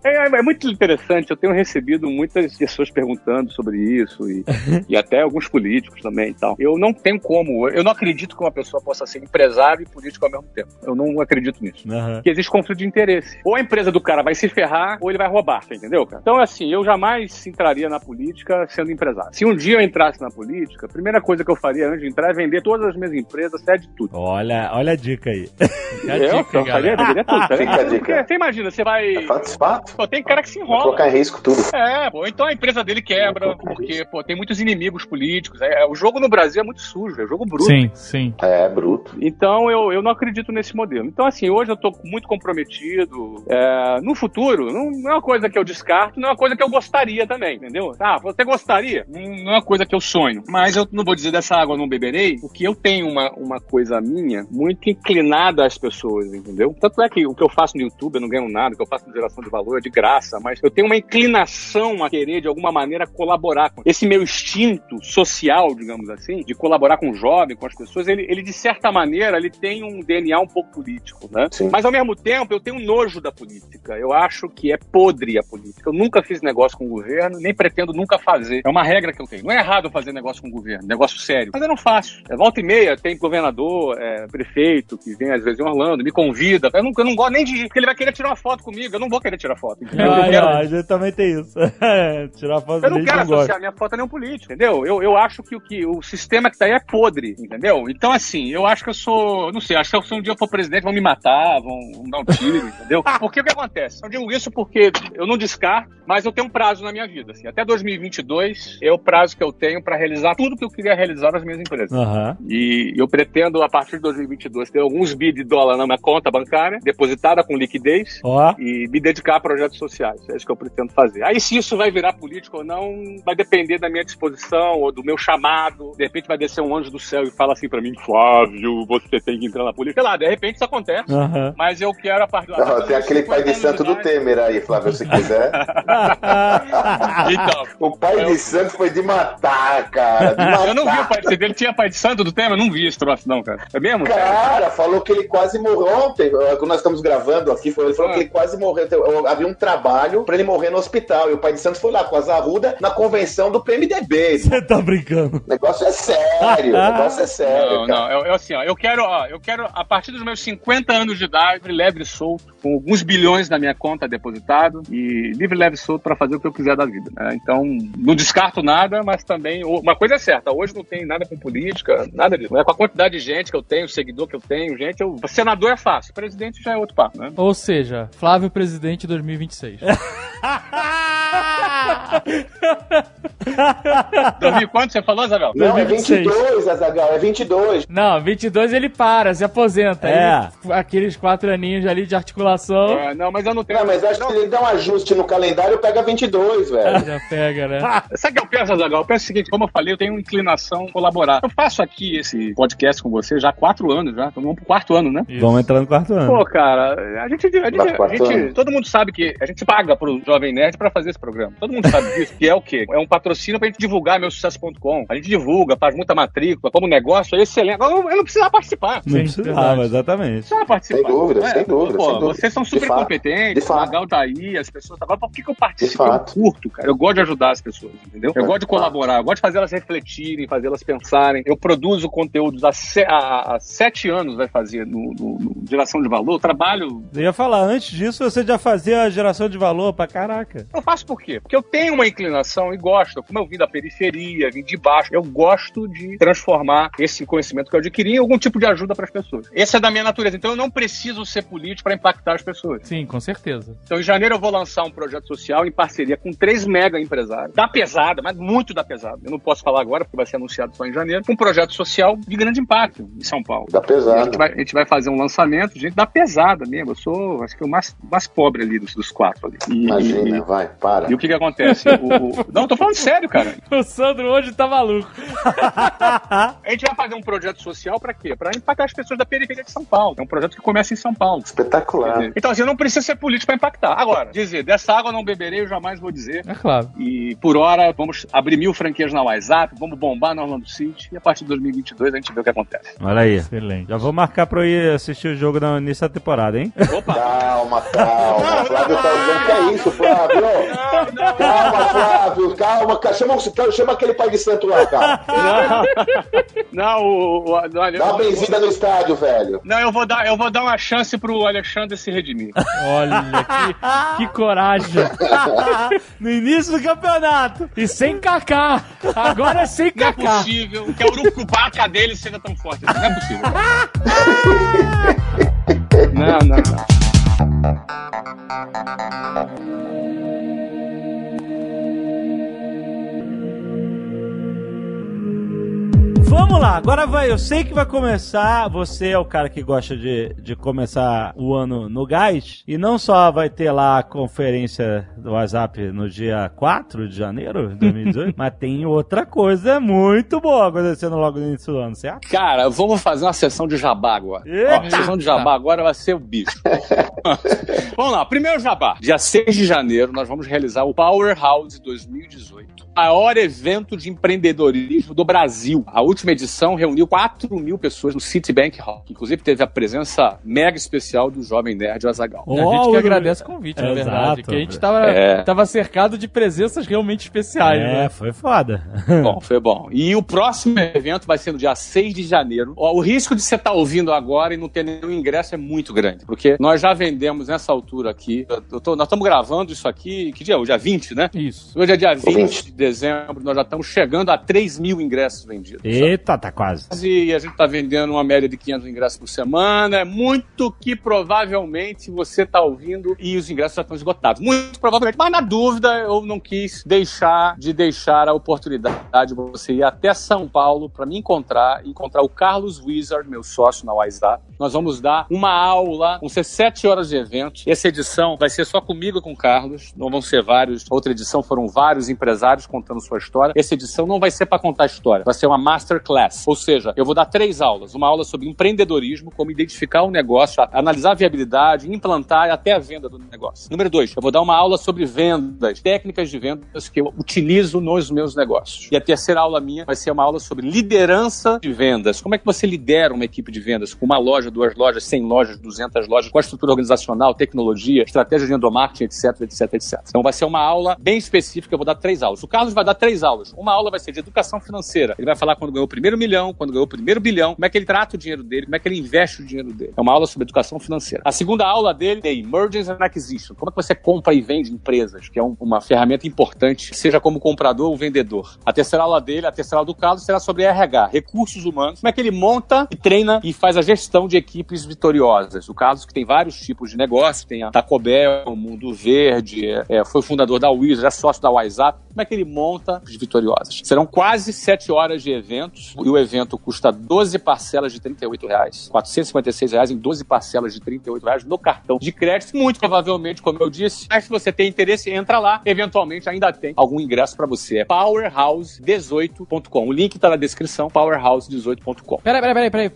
É, é muito interessante, eu tenho recebido muitas pessoas perguntando sobre isso e, e até alguns políticos também e tal. Eu não tenho como, eu não acredito que uma pessoa possa ser empresário e político ao mesmo tempo. Eu não acredito nisso. Aham. Porque existe conflito de interesse. Ou a empresa do cara vai se ferrar, ou ele vai roubar, entendeu, cara? Então, assim, eu jamais entraria na política sendo empresário. Se um dia eu entrasse na política, a primeira coisa que eu faria antes de entrar é vender todas as minhas empresas, até de tudo. Olha, olha a dica aí. Fica a eu, dica, eu faria, venderia tudo. tá Fica a dica. Você imagina, você vai... É fato, fato. Pô, tem cara que se Vai enrola. colocar em risco tudo. É, pô, então a empresa dele quebra, porque, pô, tem muitos inimigos políticos. É, é, o jogo no Brasil é muito sujo, é jogo bruto. Sim, sim. É, bruto. Então eu, eu não acredito nesse modelo. Então, assim, hoje eu tô muito comprometido. É, no futuro, não, não é uma coisa que eu descarto, não é uma coisa que eu gostaria também, entendeu? Ah, você gostaria? Não, não é uma coisa que eu sonho. Mas eu não vou dizer dessa água eu não beberei, porque eu tenho uma, uma coisa minha muito inclinada às pessoas, entendeu? Tanto é que o que eu faço no YouTube, eu não ganho nada, o que eu faço no geração de valor é de graça, mas eu tenho uma inclinação a querer, de alguma maneira, colaborar com esse meu instinto social, digamos assim, de colaborar com o jovem, com as pessoas, ele, ele de certa maneira, ele tem um DNA um pouco político, né? Sim. Mas ao mesmo tempo, eu tenho nojo da política. Eu acho que é podre a política. Eu nunca fiz negócio com o governo, nem pretendo nunca fazer. É uma regra que eu tenho. Não é errado fazer negócio com o governo, negócio sério. Mas eu não faço. É, volta e meia, tem governador, é, prefeito, que vem às vezes em Orlando, me convida. Eu não, eu não gosto nem de ir, porque ele vai querer tirar uma foto comigo. Eu não vou querer tirar foto. Eu Ah, quero- não, a gente também tem isso. Tirar foto eu não quero não gosta. associar minha foto a nenhum político, entendeu? Eu, eu acho que o, que o sistema que tá aí é podre, entendeu? Então, assim, eu acho que eu sou. Não sei, acho que se um dia eu for presidente, vão me matar, vão, vão dar um tiro, entendeu? Porque o que acontece? Eu digo isso porque eu não descarto, mas eu tenho um prazo na minha vida. Assim, até 2022 é o prazo que eu tenho para realizar tudo que eu queria realizar nas minhas empresas. Aham. E eu pretendo, a partir de 2022, ter alguns bi de dólar na minha conta bancária, depositada com liquidez, Ó. e me dedicar a projetos sociais. É isso que eu pretendo fazer. Aí, se isso vai virar político ou não, vai depender da minha disposição ou do meu chamado. De repente vai descer um anjo do céu e fala assim pra mim, Flávio, você tem que entrar na política. Sei lá, de repente isso acontece. Aham. Mas eu quero a partir Não, tem aquele pai de santo do Temer aí, Flávio, se quiser. Então, O pai de santo foi de matar, cara. De matar. eu não vi o pai de dele. Tinha pai de santo do tema? Eu não vi esse troço, não, cara. É mesmo? Cara, falou que ele quase morreu ontem. eh, Quando nós estamos gravando aqui, foi- ele falou Ah. que ele quase morreu. Então, eu- Havia um trabalho pra ele morrer no hospital. E o pai de Santos foi lá com as arrudas na convenção do PMDB. Você tá brincando. O negócio é sério. O negócio é sério. Não, cara. não, eu, eu, assim, ó, eu quero, ó, eu quero, a partir dos meus 50 anos de idade, livre, leve e solto, com alguns bilhões na minha conta depositado, e livre, leve e solto pra fazer o que eu quiser da vida, né? Então, não descarto nada, mas também, uma coisa é certa, hoje não tem nada com política, nada disso, né? Com a quantidade de gente que eu tenho, seguidor que eu tenho, gente, eu, senador é fácil, presidente já é outro papo, né? Ou seja, Flávio presidente 2026. 2000 quanto você falou, Zagal? Não, é 2026. 22, Azagal, é 22. Não, 22 ele para, se aposenta. É. Ele- aqueles quatro aninhos ali de articulação. É, não, mas eu não tenho. Não, mas acho que ele dá um ajuste no calendário pega 22, velho. Já pega, né? Sabe o que eu penso, Azaghal? Eu penso o seguinte, como eu falei, eu tenho uma inclinação a colaborar. Eu faço aqui esse podcast com você já há quatro anos já. Estamos pro quarto ano, né? Vamos entrar no quarto ano. Pô, cara, a gente, a gente, a gente- todo mundo sabe que a gente paga pro Jovem Nerd pra fazer esse programa. Todo mundo sabe disso, que é o quê? É um patrocínio pra gente divulgar meu sucesso.com. A gente divulga, faz muita matrícula, como negócio é excelente. Agora eu não precisava participar. Não Sim, precisava, exatamente. precisava participar. Sem dúvida, sem dúvida, Pô, sem dúvida. vocês são De super fato. competentes, De o fato. Magal tá aí, as pessoas. Agora, por que, que eu participo? De fato. Eu curto, cara. Eu gosto de ajudar as pessoas, entendeu? Eu É, gosto de colaborar, eu gosto de fazer elas refletirem, fazer elas pensarem. Eu produzo conteúdos há, se- há- há sete anos, vai fazer, no, no- no Geração de Valor. Eu trabalho. Eu ia falar, antes disso você já fazia a geração de valor pra caraca. Eu faço por quê? Porque eu tenho uma inclinação e gosto. Como eu vim da periferia, vim de baixo, eu gosto de transformar esse conhecimento que eu adquiri em algum tipo de ajuda para as pessoas. Essa é da minha natureza. Então eu não preciso ser político para impactar as pessoas. Sim, com certeza. Então, em janeiro, eu vou lançar um projeto social em parceria com três mega empresários. Da pesada, mas muito da pesada. Eu não posso falar agora, porque vai ser anunciado só em janeiro. Um projeto social de grande impacto em São Paulo. Dá E A gente, vai, a gente vai fazer um lançamento, gente, da pesada mesmo. Eu sou, acho que, o mais, mais pobre ali dos, dos quatro ali. E, E- vai, para. e o que que acontece? O- o- não, eu tô falando sério, cara. O Sandro hoje tá maluco. A gente vai fazer um projeto social pra quê? Pra impactar as pessoas da periferia de São Paulo. É um projeto que começa em São Paulo. Espetacular. Então, assim, eu não preciso ser político pra impactar. Agora, dizer, dessa água eu não beberei, eu jamais vou dizer. É claro. E por hora, vamos abrir mil franquias na WhatsApp, vamos bombar no Orlando City e a partir de 2022 a gente vê o que acontece. Olha aí. Excelente. Já vou marcar pra eu ir assistir o jogo no início da temporada, hein? Opa! Calma, calma. Flávio tá dizendo que é isso, Flávio. Calma, Flávio, calma. cara. Chama, o- chama aquele pai de santo lá, cara. Não, o, o, não, eu- Dá uma benzida no estádio, velho. não, eu vou dar, eu vou dar uma chance pro Alexandre se redimir. Olha, que, que coragem. no início do campeonato. E sem Kaká. Agora é sem Não é Kaká. possível que a urucubaca dele seja tão forte. Não é possível. Não, não, não. Thank you. Vamos lá, agora vai. Eu sei que vai começar. Você é o cara que gosta de, de começar o ano no gás. E não só vai ter lá a conferência do WhatsApp no dia 4 de janeiro de 2018, mas tem outra coisa muito boa acontecendo logo no início do ano, certo? Cara, vamos fazer uma sessão de jabá agora. Eita! Ó, a sessão de jabá agora vai ser o bicho. vamos lá, primeiro jabá. Dia 6 de janeiro, nós vamos realizar o Powerhouse 2018. Maior evento de empreendedorismo do Brasil. A última edição reuniu 4 mil pessoas no Citibank Hall. Inclusive teve a presença mega especial do Jovem Nerd Azagal. A gente que agradece o convite, na Exato. verdade. Que a gente tava, É. tava cercado de presenças realmente especiais, É, né? foi foda. Bom, foi bom. E o próximo evento vai ser no dia 6 de janeiro. O risco de você estar ouvindo agora e não ter nenhum ingresso é muito grande, porque nós já vendemos nessa altura aqui. tô- nós estamos gravando isso aqui, que dia? é Hoje é 20, né? Isso. Hoje é dia 20 20. de dezembro, nós já estamos chegando a 3 mil ingressos vendidos. Eita, tá quase. E a gente está vendendo uma média de 500 ingressos por semana. É muito que provavelmente você está ouvindo e os ingressos já estão esgotados. Muito provavelmente. Mas na dúvida, eu não quis deixar de deixar a oportunidade de você ir até São Paulo para me encontrar, encontrar o Carlos Wizard, meu sócio na WhatsApp. Nós vamos dar uma aula, vão ser sete horas de evento. Essa edição vai ser só comigo e com o Carlos, não vão ser vários. Outra edição foram vários empresários contando sua história. Essa edição não vai ser para contar história, vai ser uma masterclass. Ou seja, eu vou dar três aulas. Uma aula sobre empreendedorismo, como identificar um negócio, analisar a viabilidade, implantar e até a venda do negócio. Número dois, eu vou dar uma aula sobre vendas, técnicas de vendas que eu utilizo nos meus negócios. E a terceira aula minha vai ser uma aula sobre liderança de vendas. Como é que você lidera uma equipe de vendas com uma loja, duas lojas, 100 lojas, 200 lojas, com a estrutura organizacional, tecnologia, estratégia de endomarketing, etc, etc, etc. Então vai ser uma aula bem específica, eu vou dar três aulas. O Carlos vai dar três aulas. Uma aula vai ser de educação financeira. Ele vai falar quando ganhou o primeiro milhão, quando ganhou o primeiro bilhão, como é que ele trata o dinheiro dele, como é que ele investe o dinheiro dele. É uma aula sobre educação financeira. A segunda aula dele é Emergence and Acquisition. Como é que você compra e vende empresas, que é um- uma ferramenta importante, seja como comprador ou vendedor. A terceira aula dele, a terceira aula do Carlos, será sobre RH, recursos humanos. Como é que ele monta e treina e faz a gestão de equipes vitoriosas. O Carlos, que tem vários tipos de negócio, tem a Taco Bell, o Mundo Verde, é, é, foi fundador da Wizard, é sócio da WhatsApp. como é que ele monta as vitoriosas. Serão quase sete horas de eventos e o evento custa 12 parcelas de 38 reais. 456 reais em 12 parcelas de 38 reais no cartão de crédito. Muito provavelmente, como eu disse, mas se você tem interesse, entra lá. Eventualmente ainda tem algum ingresso para você. É powerhouse18.com. O link tá na descrição, powerhouse18.com. Peraí, peraí, peraí,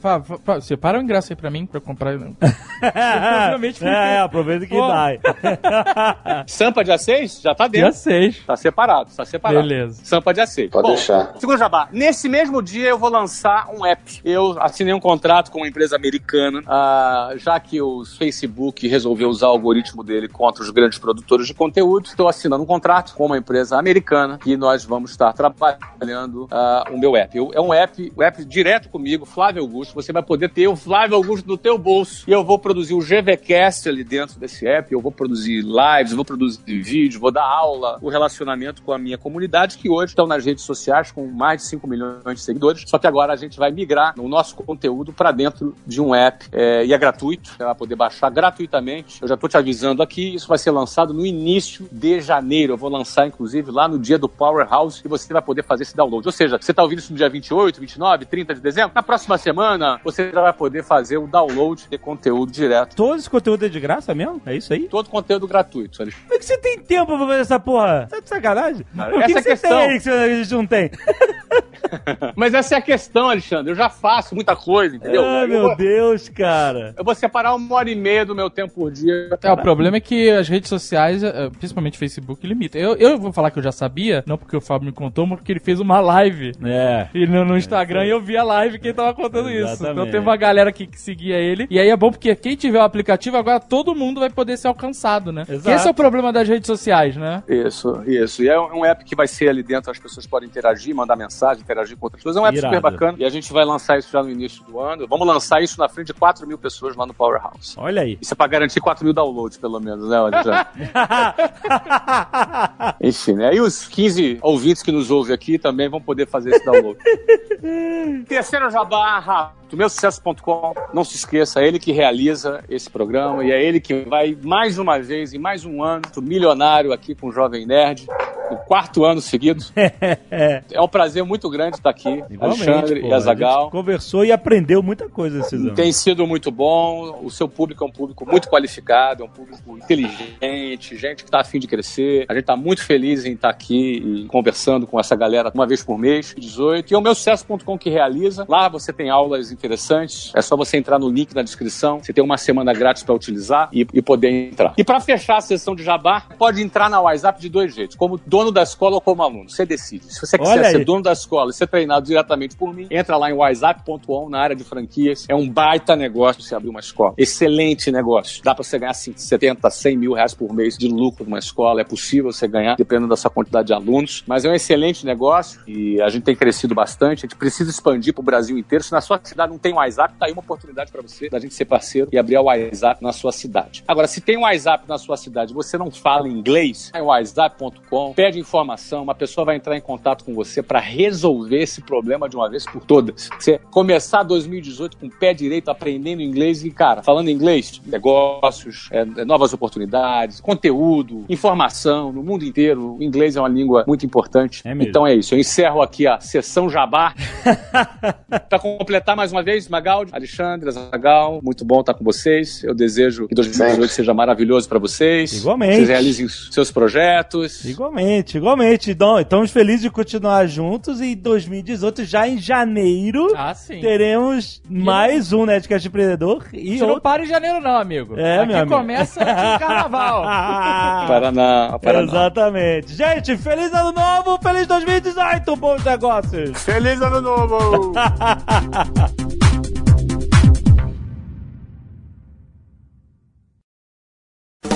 Separa o ingresso aí pra mim, pra eu comprar. provavelmente fui é, aproveita que Pô. dá. Sampa dia 6 já tá Dia dentro. 6. Tá separado, tá separado. Beleza. Sampa dia 6. Pode Bom, deixar. Segundo Jabá, nesse mesmo dia eu vou lançar um app. Eu assinei um contrato com uma empresa americana, ah, já que o Facebook resolveu usar o algoritmo dele contra os grandes produtores de conteúdo. Estou assinando um contrato com uma empresa americana e nós vamos estar trabalhando ah, o meu app. Eu- é um app, um app direto comigo, Flávio Augusto. Você vai poder ter o Flávio Augusto no teu bolso. E eu vou produzir o GVCast ali dentro desse app. Eu vou produzir lives, vou produzir vídeos, vou dar aula, o relacionamento com a minha comunidade, que hoje estão nas redes sociais com mais de 5 milhões de seguidores. Só que agora a gente vai migrar o nosso conteúdo para dentro de um app é, e é gratuito. Você vai poder baixar gratuitamente. Eu já estou te avisando aqui, isso vai ser lançado no início de janeiro. Eu vou lançar, inclusive, lá no dia do Powerhouse e você vai poder fazer esse download. Ou seja, você está ouvindo isso no dia 28, 29, 30 de dezembro. Na próxima semana, você já vai poder fazer o download de conteúdo direto. Todo esse conteúdo é de graça mesmo? É isso aí? Todo conteúdo gratuito. Alexandre. Como é que você tem tempo pra fazer essa porra? Tá de sacanagem? Cara, o que, essa que é a você questão. tem aí que você- a gente não tem? Mas essa é a questão, Alexandre. Eu já faço muita coisa, entendeu? Ah, eu, meu vou, Deus, cara. eu vou separar uma hora e meia do meu tempo por dia. É, o problema é que as redes sociais, eh, principalmente Facebook, limitam. Eu, eu vou falar que eu já sabia, não porque o Fábio me contou, mas porque ele fez uma live. É. E no, no Instagram eu vi a live que ele tava contando isso. Então Exatamente. teve uma galera aqui que seguia ele. E aí é bom porque quem tiver o aplicativo, agora todo mundo vai poder ser alcançado, né? Exato. Que esse é o problema das redes sociais, né? Isso, isso. E é um app que vai ser ali dentro, as pessoas podem interagir, mandar mensagem, interagir com outras pessoas. É um app Irado. super bacana. E a gente vai lançar isso já no início do ano. Vamos lançar isso na frente de 4 mil pessoas lá no Powerhouse. Olha aí. Isso é pra garantir 4 mil downloads, pelo menos, né, Alexandre? Enfim, né? E os 15 ouvintes que nos ouvem aqui também vão poder fazer esse download. Terceiro jabá, rápido. Meusucesso.com, não se esqueça, é ele que realiza esse programa e é ele que vai mais uma vez, em mais um ano, milionário aqui com o Jovem Nerd, no quarto ano seguido. é um prazer muito grande estar aqui, Alexandre pô, e a Azagal. gente conversou e aprendeu muita coisa esses anos. Tem sido muito bom. O seu público é um público muito qualificado, é um público inteligente, gente que está afim de crescer. A gente está muito feliz em estar aqui e conversando com essa galera uma vez por mês, 18. E é o meu sucesso.com que realiza. Lá você tem aulas interessantes. É só você entrar no link na descrição. Você tem uma semana grátis para utilizar e, e poder entrar. E para fechar a sessão de jabá, pode entrar na WhatsApp de dois jeitos: como dono da escola ou como aluno. Você decide. Se você quiser ser dono da escola e ser treinado diretamente por mim, entra lá em whatsapp.com na área de franquias. É um baita negócio você abrir uma escola. Excelente negócio. Dá para você ganhar assim, 70, 100 mil reais por mês de lucro numa escola. É possível você ganhar, dependendo da sua quantidade de alunos. Mas é um excelente negócio e a gente tem crescido bastante. A gente precisa expandir para o Brasil inteiro. Se na sua cidade não tem WhatsApp, tá aí uma oportunidade para você, da gente ser parceiro e abrir o WhatsApp na sua cidade. Agora, se tem WhatsApp na sua cidade e você não fala inglês, é whatsapp.com, pede informação, uma pessoa vai entrar em contato com você para resolver esse problema de uma vez por todas. Você começar 2018 com o pé direito, aprendendo inglês e, cara, falando inglês, negócios, é, é, novas oportunidades, conteúdo, informação no mundo inteiro. O inglês é uma língua muito importante. É mesmo. então é isso. Eu encerro aqui a sessão jabá. Para completar mais uma vez, Magaldi, Alexandre, Zagal, muito bom estar com vocês. Eu desejo que 2018 Sempre. seja maravilhoso para vocês. Igualmente. Vocês realizem seus projetos. Igualmente, igualmente. Então, estamos felizes de continuar juntos e em 2018, já em janeiro, Ah, sim. teremos mais um Nerdcast Empreendedor e Você não outro. para em janeiro, não, amigo. É, Aqui meu amigo. começa o carnaval. Paraná, Paraná. Exatamente. Gente, feliz ano novo, feliz 2018, bons negócios. Feliz ano novo!